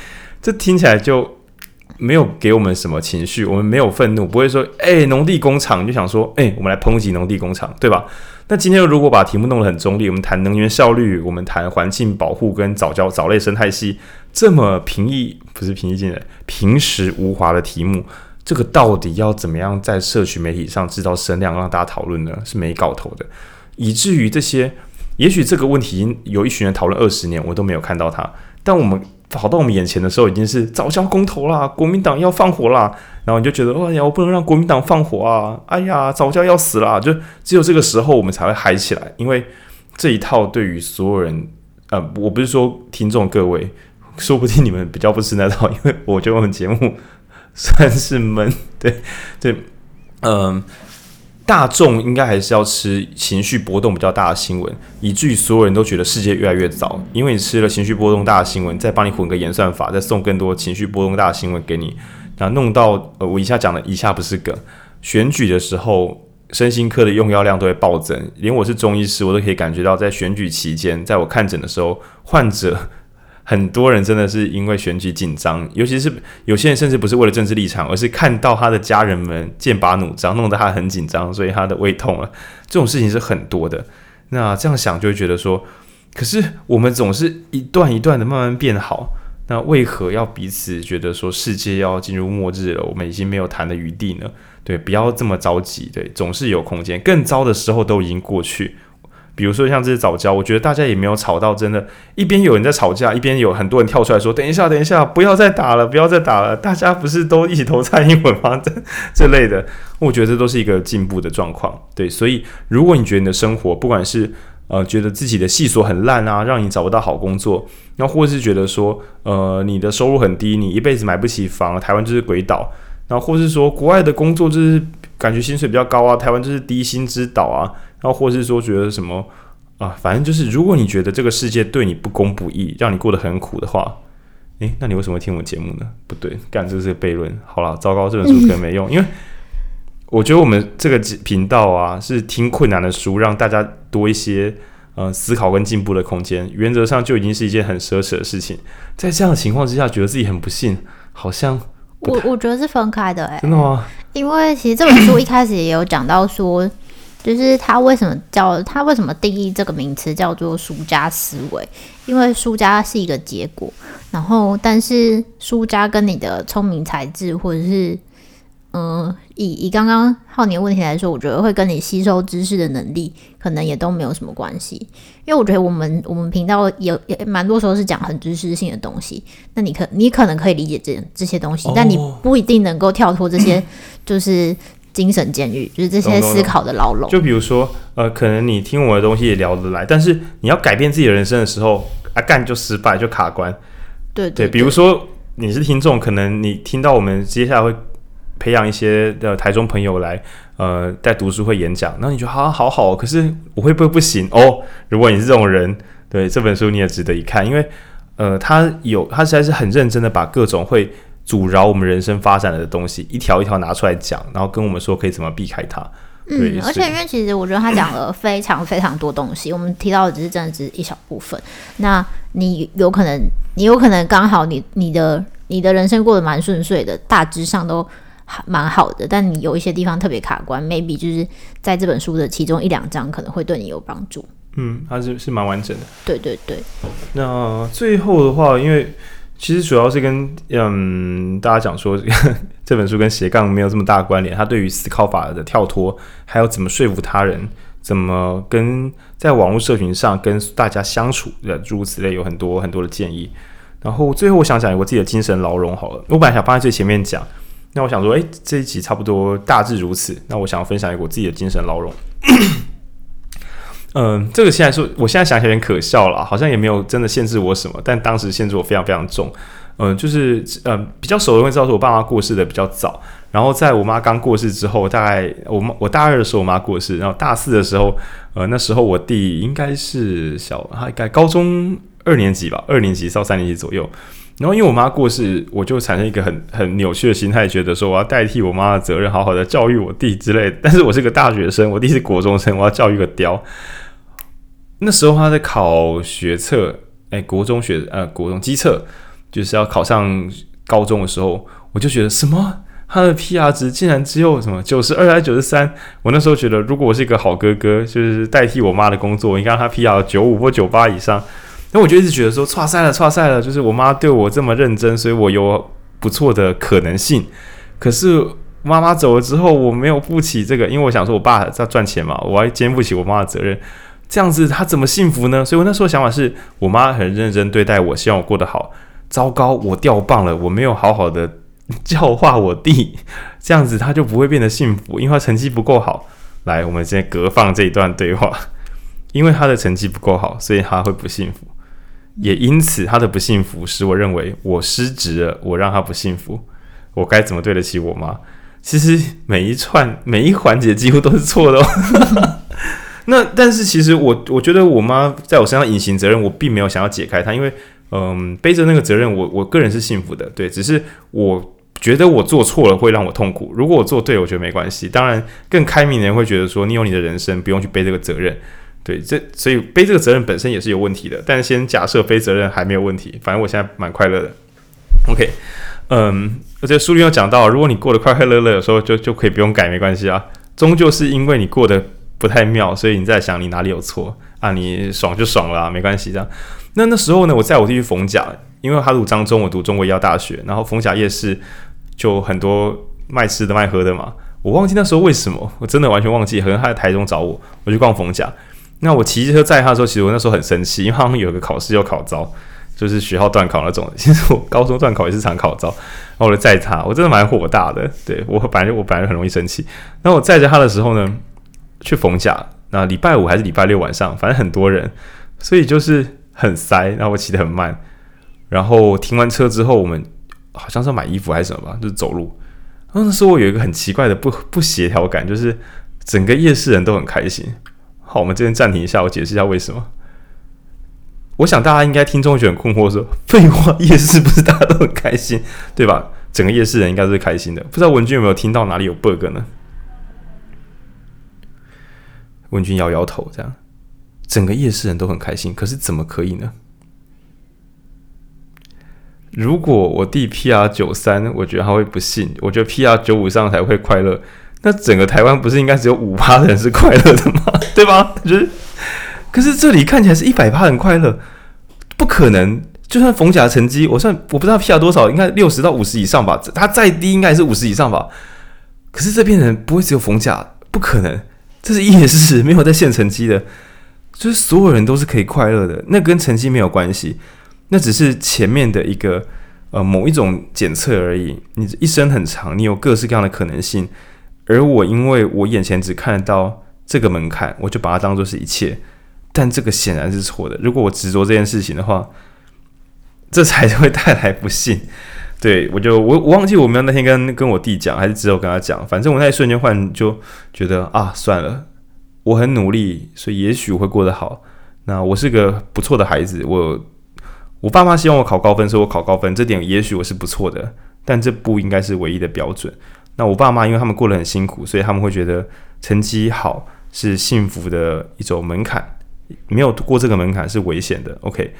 Speaker 1: 这听起来就。没有给我们什么情绪，我们没有愤怒，不会说，哎，农地工厂就想说，哎，我们来抨击农地工厂，对吧？那今天如果把题目弄得很中立，我们谈能源效率，我们谈环境保护跟藻礁藻类生态系，这么平易不是平易近人，平实无华的题目，这个到底要怎么样在社群媒体上制造声量，让大家讨论呢？是没搞头的，以至于这些，也许这个问题有一群人讨论二十年，我都没有看到它，但我们。跑到我们眼前的时候，已经是早教公投啦，国民党要放火啦，然后你就觉得，哎呀，我不能让国民党放火啊！哎呀，早教要死啦！就只有这个时候，我们才会嗨起来，因为这一套对于所有人，呃，我不是说听众各位，说不定你们比较不吃那套，因为我觉得我们节目算是闷，对对，嗯、大众应该还是要吃情绪波动比较大的新闻，以至于所有人都觉得世界越来越糟，因为你吃了情绪波动大的新闻，再帮你混个演算法，再送更多情绪波动大的新闻给你，然后弄到呃，我以下讲的以下不是梗，选举的时候，身心科的用药量都会暴增，连我是中医师，我都可以感觉到，在选举期间，在我看诊的时候，患者。很多人真的是因为选举紧张，尤其是有些人甚至不是为了政治立场，而是看到他的家人们剑拔弩张，弄得他很紧张，所以他的胃痛了。这种事情是很多的。那这样想就会觉得说，可是我们总是一段一段的慢慢变好，那为何要彼此觉得说世界要进入末日了，我们已经没有谈的余地呢？对，不要这么着急，对，总是有空间，更糟的时候都已经过去。比如说像这些早教，我觉得大家也没有吵到真的，一边有人在吵架，一边有很多人跳出来说：“等一下，等一下，不要再打了，不要再打了。”大家不是都一起投蔡英文吗？这这类的，我觉得这都是一个进步的状况。对，所以如果你觉得你的生活，不管是呃觉得自己的系所很烂啊，让你找不到好工作，那或是觉得说呃你的收入很低，你一辈子买不起房，台湾就是鬼岛，然后或是说国外的工作就是感觉薪水比较高啊，台湾就是低薪之岛啊。然后，或是说觉得什么啊，反正就是，如果你觉得这个世界对你不公不义，让你过得很苦的话，诶，那你为什么会听我节目呢？不对，干这是个悖论。好了，糟糕，这本书可能没用，因为我觉得我们这个频道啊，是听困难的书，让大家多一些呃思考跟进步的空间。原则上就已经是一件很奢侈的事情。在这样的情况之下，觉得自己很不幸，好像
Speaker 2: 我我觉得是分开的，诶，
Speaker 1: 真的吗？
Speaker 2: 因为其实这本书一开始也有讲到说。就是他为什么叫他为什么定义这个名词叫做输家思维？因为输家是一个结果，然后但是输家跟你的聪明才智，或者是嗯、呃，以以刚刚浩年问题来说，我觉得会跟你吸收知识的能力可能也都没有什么关系。因为我觉得我们我们频道有也蛮多时候是讲很知识性的东西，那你可你可能可以理解这这些东西，但你不一定能够跳脱这些，就是。精神监狱就是这些思考的牢笼。
Speaker 1: 就比如说，呃，可能你听我的东西也聊得来，但是你要改变自己的人生的时候，啊，干就失败，就卡关。
Speaker 2: 对对，对，
Speaker 1: 比如说你是听众，可能你听到我们接下来会培养一些的台中朋友来，呃，在读书会演讲，然后你觉得好好好，可是我会不会不行哦？如果你是这种人，对这本书你也值得一看，因为呃，他有他实在是很认真的把各种会。阻挠我们人生发展的东西，一条一条拿出来讲，然后跟我们说可以怎么避开它。
Speaker 2: 嗯，而且因为其实我觉得他讲了非常非常多东西，我们提到的只是真的只是一小部分。那你有可能，你有可能刚好你你的你的人生过得蛮顺遂的，大致上都蛮好的，但你有一些地方特别卡关，maybe 就是在这本书的其中一两章可能会对你有帮助。
Speaker 1: 嗯，它是是蛮完整的。
Speaker 2: 对对对。
Speaker 1: 那最后的话，因为。其实主要是跟嗯大家讲说，这本书跟斜杠没有这么大关联。他对于思考法的跳脱，还有怎么说服他人，怎么跟在网络社群上跟大家相处的诸如此类，有很多很多的建议。然后最后我想讲我自己的精神牢笼好了，我本来想放在最前面讲，那我想说，诶，这一集差不多大致如此。那我想要分享一个我自己的精神牢笼。嗯，这个现在说，我现在想起来有点可笑了，好像也没有真的限制我什么，但当时限制我非常非常重。嗯，就是嗯，比较熟的人会知道说，我爸妈过世的比较早，然后在我妈刚过世之后，大概我妈我大二的时候我妈过世，然后大四的时候，呃，那时候我弟应该是小，他应该高中二年级吧，二年级到三年级左右。然后因为我妈过世，我就产生一个很很扭曲的心态，觉得说我要代替我妈的责任，好好的教育我弟之类的。但是我是个大学生，我弟是国中生，我要教育个雕。那时候他在考学测，哎，国中学呃国中基测，就是要考上高中的时候，我就觉得什么他的 PR 值竟然只有什么九十二还是九十三？我那时候觉得，如果我是一个好哥哥，就是代替我妈的工作，应该让他 PR 九五或九八以上。那我就一直觉得说，剉赛了，剉赛了，就是我妈对我这么认真，所以我有不错的可能性。可是妈妈走了之后，我没有负起这个，因为我想说我爸在赚钱嘛，我还肩负起我妈的责任。这样子他怎么幸福呢？所以我那时候想法是我妈很认真对待我，希望我过得好。糟糕，我掉棒了，我没有好好的 教化我弟，这样子他就不会变得幸福，因为他成绩不够好。来，我们先隔放这一段对话，因为他的成绩不够好，所以他会不幸福。也因此，他的不幸福使我认为我失职了，我让他不幸福，我该怎么对得起我妈？其实每一串每一环节几乎都是错的哦。那但是其实我我觉得我妈在我身上隐形责任，我并没有想要解开她，因为嗯，背着那个责任，我我个人是幸福的，对，只是我觉得我做错了会让我痛苦，如果我做对，我觉得没关系。当然，更开明的人会觉得说，你有你的人生，不用去背这个责任。对，这所以背这个责任本身也是有问题的。但先假设背责任还没有问题，反正我现在蛮快乐的。OK，嗯，而且书里有讲到，如果你过得快快乐乐，有时候就就可以不用改，没关系啊。终究是因为你过得不太妙，所以你在想你哪里有错啊？你爽就爽了啊，没关系这样。那那时候呢，我载我弟去逢甲，因为他读彰中，我读中国医药大学，然后逢甲夜市就很多卖吃的卖喝的嘛。我忘记那时候为什么，我真的完全忘记，可能他在台中找我，我去逛逢甲。那我骑车载他的时候，其实我那时候很生气，因为好像有个考试要考糟，就是学校段考那种。其实我高中段考也是常考糟，然后我就载他，我真的蛮火大的。对，我本来我本来就很容易生气。那我载着他的时候呢，去逢甲，那礼拜五还是礼拜六晚上，反正很多人，所以就是很塞。然后我骑得很慢，然后停完车之后，我们好像是要买衣服还是什么吧，就是走路。然后那时候我有一个很奇怪的不不协调感，就是整个夜市人都很开心。好，我们这边暂停一下，我解释一下为什么。我想大家应该听众会很困惑，说废话，夜市不是大家都很开心，对吧？整个夜市人应该是开心的。不知道文君有没有听到哪里有 bug 呢？文君摇摇头，这样，整个夜市人都很开心，可是怎么可以呢？如果我弟 PR 九三，我觉得他会不信；我觉得 PR 九五上才会快乐。那整个台湾不是应该只有五趴的人是快乐的吗？对吧？就是，可是这里看起来是一百趴很快乐，不可能。就算逢甲的成绩，我算我不知道 PR 多少，应该六十到五十以上吧。他再低应该也是五十以上吧。可是这边人不会只有逢甲，不可能。这是夜市，没有在线成绩的，就是所有人都是可以快乐的。那跟成绩没有关系，那只是前面的一个呃某一种检测而已。你一生很长，你有各式各样的可能性。而我因为我眼前只看得到这个门槛，我就把它当做是一切，但这个显然是错的。如果我执着这件事情的话，这才会带来不幸。对，我就我我忘记我没有那天跟跟我弟讲，还是只有跟他讲。反正我那一瞬间忽然就觉得啊，算了，我很努力，所以也许会过得好。那我是个不错的孩子，我我爸妈希望我考高分，所以我考高分，这点也许我是不错的，但这不应该是唯一的标准。那我爸妈，因为他们过得很辛苦，所以他们会觉得成绩好是幸福的一种门槛，没有过这个门槛是危险的。OK，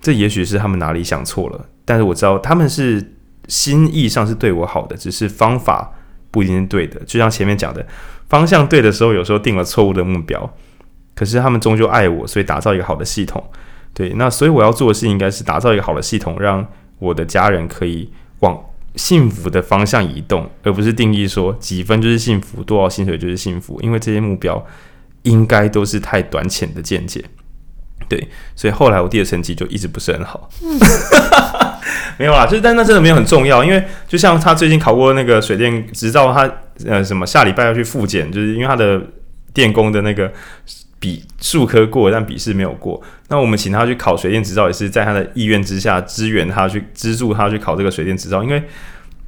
Speaker 1: 这也许是他们哪里想错了，但是我知道他们是心意上是对我好的，只是方法不一定是对的。就像前面讲的，方向对的时候，有时候定了错误的目标，可是他们终究爱我，所以打造一个好的系统。对，那所以我要做的事情应该是打造一个好的系统，让我的家人可以往。幸福的方向移动，而不是定义说几分就是幸福，多少薪水就是幸福。因为这些目标应该都是太短浅的见解。对，所以后来我弟的成绩就一直不是很好。没有啦，就是但那真的没有很重要，因为就像他最近考过那个水电执照，他呃什么下礼拜要去复检，就是因为他的电工的那个。笔术科过，但笔试没有过。那我们请他去考水电执照，也是在他的意愿之下支援他去资助他去考这个水电执照。因为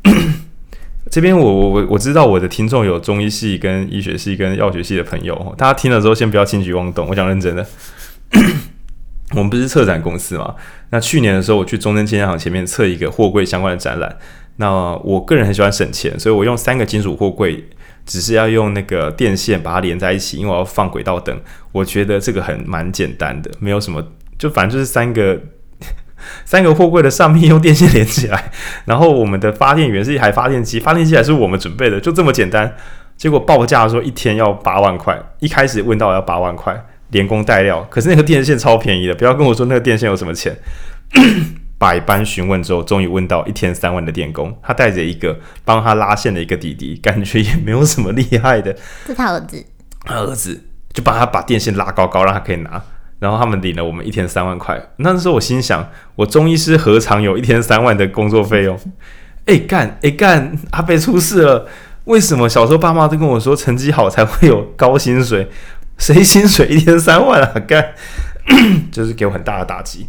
Speaker 1: 这边我我我我知道我的听众有中医系、跟医学系、跟药学系的朋友，大家听了之后先不要轻举妄动。我讲认真的，我们不是策展公司嘛？那去年的时候，我去中正纪念堂前面测一个货柜相关的展览。那我个人很喜欢省钱，所以我用三个金属货柜，只是要用那个电线把它连在一起，因为我要放轨道灯。我觉得这个很蛮简单的，没有什么，就反正就是三个 三个货柜的上面用电线连起来，然后我们的发电源是一台发电机，发电机还是我们准备的，就这么简单。结果报价的时候一天要八万块，一开始问到要八万块。连工带料，可是那个电线超便宜的，不要跟我说那个电线有什么钱。百般询问之后，终于问到一天三万的电工，他带着一个帮他拉线的一个弟弟，感觉也没有什么厉害的。
Speaker 2: 是他儿子，
Speaker 1: 他儿子就帮他把电线拉高高，让他可以拿。然后他们领了我们一天三万块。那时候我心想，我中医师何尝有一天三万的工作费用？哎干哎干，阿贝出事了！为什么小时候爸妈都跟我说，成绩好才会有高薪水？谁薪水一天三万啊？干，就是给我很大的打击。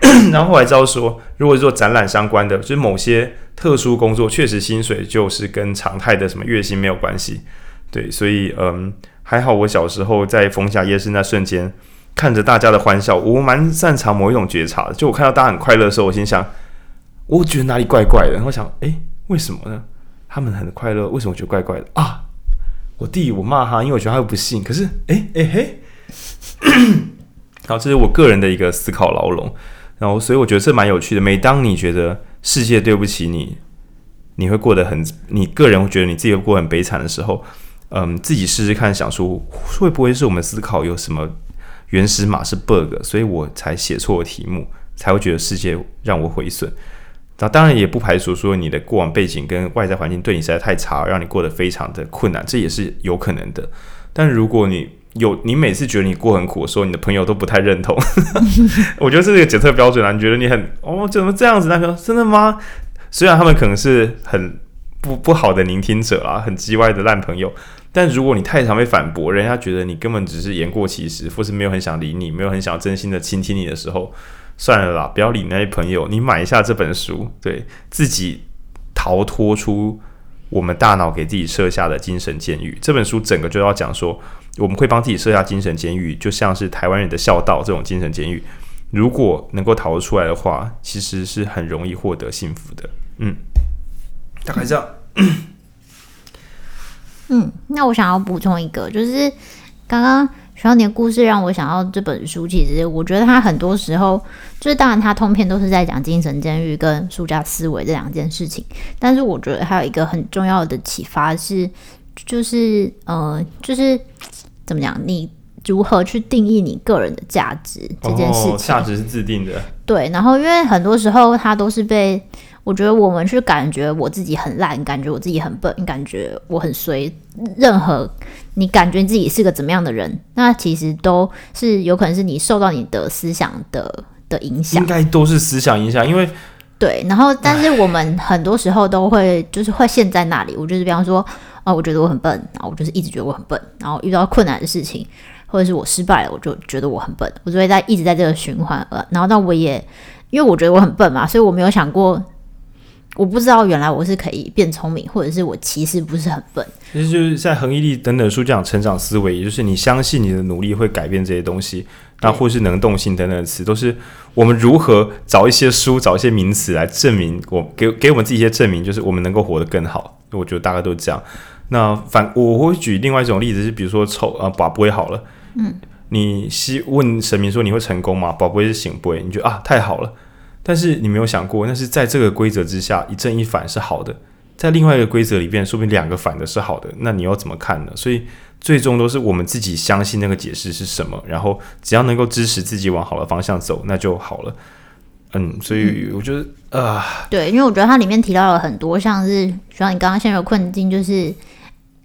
Speaker 1: 然后后来知道说，如果是做展览相关的，就是某些特殊工作，确实薪水就是跟常态的什么月薪没有关系。对，所以嗯，还好我小时候在逢甲夜市那瞬间，看着大家的欢笑，我蛮擅长某一种觉察的。就我看到大家很快乐的时候，我心想，我觉得哪里怪怪的。然后想，诶，为什么呢？他们很快乐，为什么我觉得怪怪的啊？我弟，我骂他，因为我觉得他又不信。可是，哎哎嘿，好，这是我个人的一个思考牢笼。然后，所以我觉得这蛮有趣的。每当你觉得世界对不起你，你会过得很，你个人会觉得你自己会过得很悲惨的时候，嗯，自己试试看，想说会不会是我们思考有什么原始码是 bug，所以我才写错了题目，才会觉得世界让我毁损。那当然也不排除说你的过往背景跟外在环境对你实在太差，让你过得非常的困难，这也是有可能的。但如果你有，你每次觉得你过很苦的时候，你的朋友都不太认同，我觉得这是一个检测标准啊。你觉得你很哦，怎么这样子？那个真的吗？虽然他们可能是很不不好的聆听者啊，很叽歪的烂朋友，但如果你太常被反驳，人家觉得你根本只是言过其实，或是没有很想理你，没有很想真心的倾听你的时候。算了啦，不要理那些朋友。你买一下这本书，对自己逃脱出我们大脑给自己设下的精神监狱。这本书整个就要讲说，我们会帮自己设下精神监狱，就像是台湾人的孝道这种精神监狱。如果能够逃得出来的话，其实是很容易获得幸福的。嗯，大概这样。
Speaker 2: 嗯，那我想要补充一个，就是刚刚。学到你的故事让我想到这本书，其实我觉得它很多时候就是，当然它通篇都是在讲精神监狱跟书架思维这两件事情，但是我觉得还有一个很重要的启发是，就是呃，就是怎么讲，你如何去定义你个人的价值这件事情，
Speaker 1: 哦，价值是自定的，
Speaker 2: 对，然后因为很多时候它都是被。我觉得我们去感觉我自己很烂，感觉我自己很笨，感觉我很衰。任何你感觉自己是个怎么样的人，那其实都是有可能是你受到你的思想的的影响。
Speaker 1: 应该都是思想影响，因为
Speaker 2: 对。然后，但是我们很多时候都会就是会陷在那里。我就是比方说，哦，我觉得我很笨，然后我就是一直觉得我很笨，然后遇到困难的事情，或者是我失败了，我就觉得我很笨，我就会在一直在这个循环。呃，然后那我也因为我觉得我很笨嘛，所以我没有想过。我不知道原来我是可以变聪明，或者是我其实不是很笨。
Speaker 1: 其实就是在恒毅力等等书讲成长思维，也就是你相信你的努力会改变这些东西，那或是能动性等等的词，都是我们如何找一些书、找一些名词来证明我给给我们自己一些证明，就是我们能够活得更好。我觉得大概都是这样。那反我会举另外一种例子，是比如说抽啊，把不会好了，嗯，你希问神明说你会成功吗？宝不会是醒不会，你觉得啊太好了。但是你没有想过，那是在这个规则之下，一正一反是好的，在另外一个规则里边，说不定两个反的是好的，那你要怎么看呢？所以最终都是我们自己相信那个解释是什么，然后只要能够支持自己往好的方向走，那就好了。嗯，所以我觉得啊、呃，
Speaker 2: 对，因为我觉得它里面提到了很多，像是像你刚刚陷入困境，就是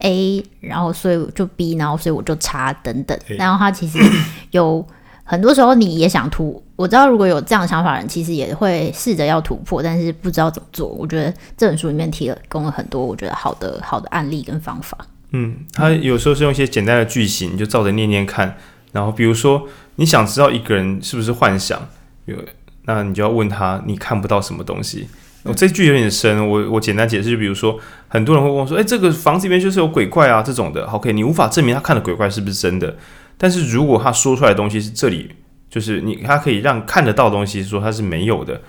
Speaker 2: A，然后所以就 B，然后所以我就差等等，然后他其实有。很多时候你也想突，我知道如果有这样的想法的人，其实也会试着要突破，但是不知道怎么做。我觉得这本书里面提了供了很多我觉得好的好的案例跟方法。
Speaker 1: 嗯，他有时候是用一些简单的句型，你就照着念念看。然后比如说你想知道一个人是不是幻想，有那你就要问他，你看不到什么东西？我、哦、这句有点深，我我简单解释，就比如说很多人会问我说，诶，这个房子里面就是有鬼怪啊这种的。OK，你无法证明他看的鬼怪是不是真的。但是如果他说出来的东西是这里就是你他可以让看得到东西说他是没有的，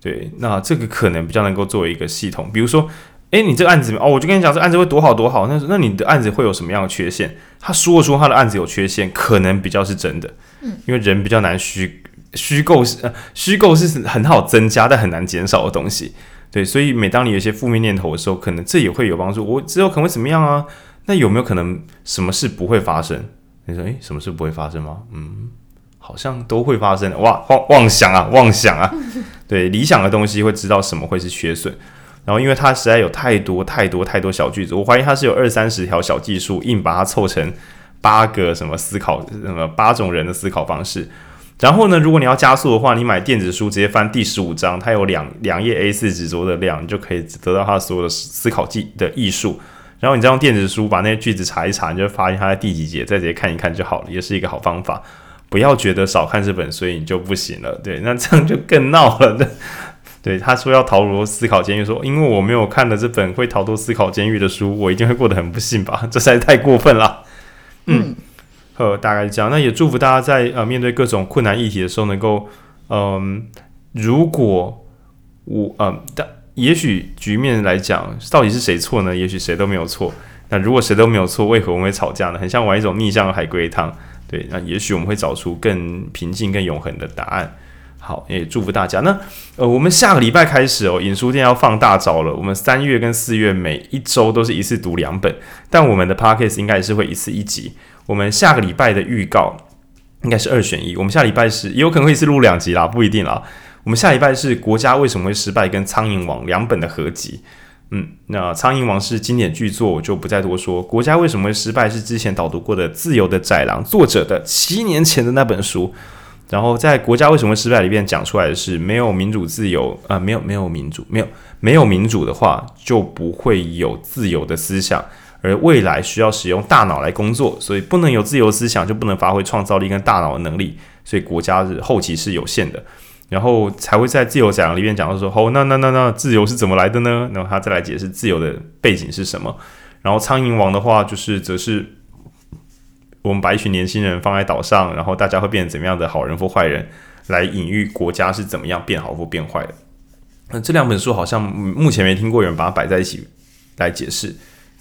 Speaker 1: 对，那这个可能比较能够作为一个系统，比如说，诶，你这个案子哦，我就跟你讲这案子会多好多好，那那你的案子会有什么样的缺陷？他说说他的案子有缺陷，可能比较是真的，嗯，因为人比较难虚虚构是呃虚构是很好增加但很难减少的东西，对，所以每当你有一些负面念头的时候，可能这也会有帮助。我之后可能会怎么样啊？那有没有可能什么事不会发生？你说，诶，什么事不会发生吗？嗯，好像都会发生。哇，妄妄想啊，妄想啊！对，理想的东西会知道什么会是缺损。然后，因为它实在有太多太多太多小句子，我怀疑它是有二三十条小技术，硬把它凑成八个什么思考，什么八种人的思考方式。然后呢，如果你要加速的话，你买电子书直接翻第十五章，它有两两页 A4 纸左右的量，你就可以得到它所有的思考技的艺术。然后你再用电子书把那些句子查一查，你就发现它在第几节，再直接看一看就好了，也是一个好方法。不要觉得少看这本所以你就不行了，对，那这样就更闹了。对，对，他说要逃脱思考监狱，说因为我没有看了这本会逃脱思考监狱的书，我一定会过得很不幸吧？这实在太过分了。嗯，呃，大概是这样。那也祝福大家在呃面对各种困难议题的时候，能够嗯、如果我嗯但。也许局面来讲，到底是谁错呢？也许谁都没有错。那如果谁都没有错，为何我们会吵架呢？很像玩一种逆向海龟汤。对，那也许我们会找出更平静、更永恒的答案。好，也祝福大家。那呃，我们下个礼拜开始哦，影书店要放大招了。我们三月跟四月每一周都是一次读两本，但我们的 podcast 应该也是会一次一集。我们下个礼拜的预告应该是二选一。我们下礼拜是也有可能会一次录两集啦，不一定啦。我们下礼拜是国家为什么会失败跟苍蝇王两本的合集，嗯，那苍蝇王是经典巨作，我就不再多说。国家为什么会失败是之前导读过的《自由的窄廊》作者的七年前的那本书，然后在国家为什么会失败里面讲出来的是没有民主自由啊、没有没有民主，没有没有民主的话就不会有自由的思想，而未来需要使用大脑来工作，所以不能有自由思想就不能发挥创造力跟大脑的能力，所以国家是后期是有限的。然后才会在自由讲里面讲到说，哦，那那那那自由是怎么来的呢？然后他再来解释自由的背景是什么。然后苍蝇王的话，就是则是我们把一群年轻人放在岛上，然后大家会变成怎么样的好人或坏人，来隐喻国家是怎么样变好或变坏的。那这两本书好像目前没听过有人把它摆在一起来解释，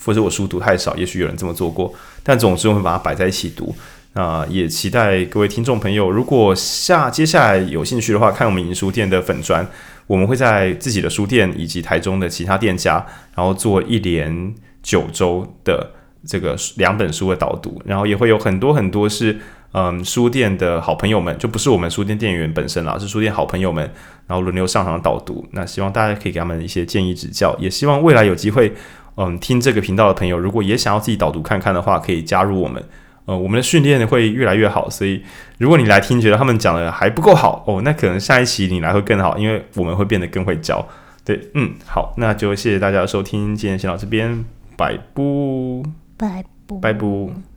Speaker 1: 或者我书读太少，也许有人这么做过。但总之我们把它摆在一起读。啊、呃，也期待各位听众朋友，如果下接下来有兴趣的话，看我们银书店的粉专，我们会在自己的书店以及台中的其他店家，然后做一连九周的这个两本书的导读，然后也会有很多很多是嗯书店的好朋友们，就不是我们书店店员本身啦，是书店好朋友们，然后轮流上场导读。那希望大家可以给他们一些建议指教，也希望未来有机会，嗯，听这个频道的朋友，如果也想要自己导读看看的话，可以加入我们。呃，我们的训练会越来越好，所以如果你来听，觉得他们讲的还不够好哦，那可能下一期你来会更好，因为我们会变得更会教。对，嗯，好，那就谢谢大家的收听，今天先到这边，拜拜，
Speaker 2: 拜拜，
Speaker 1: 拜拜。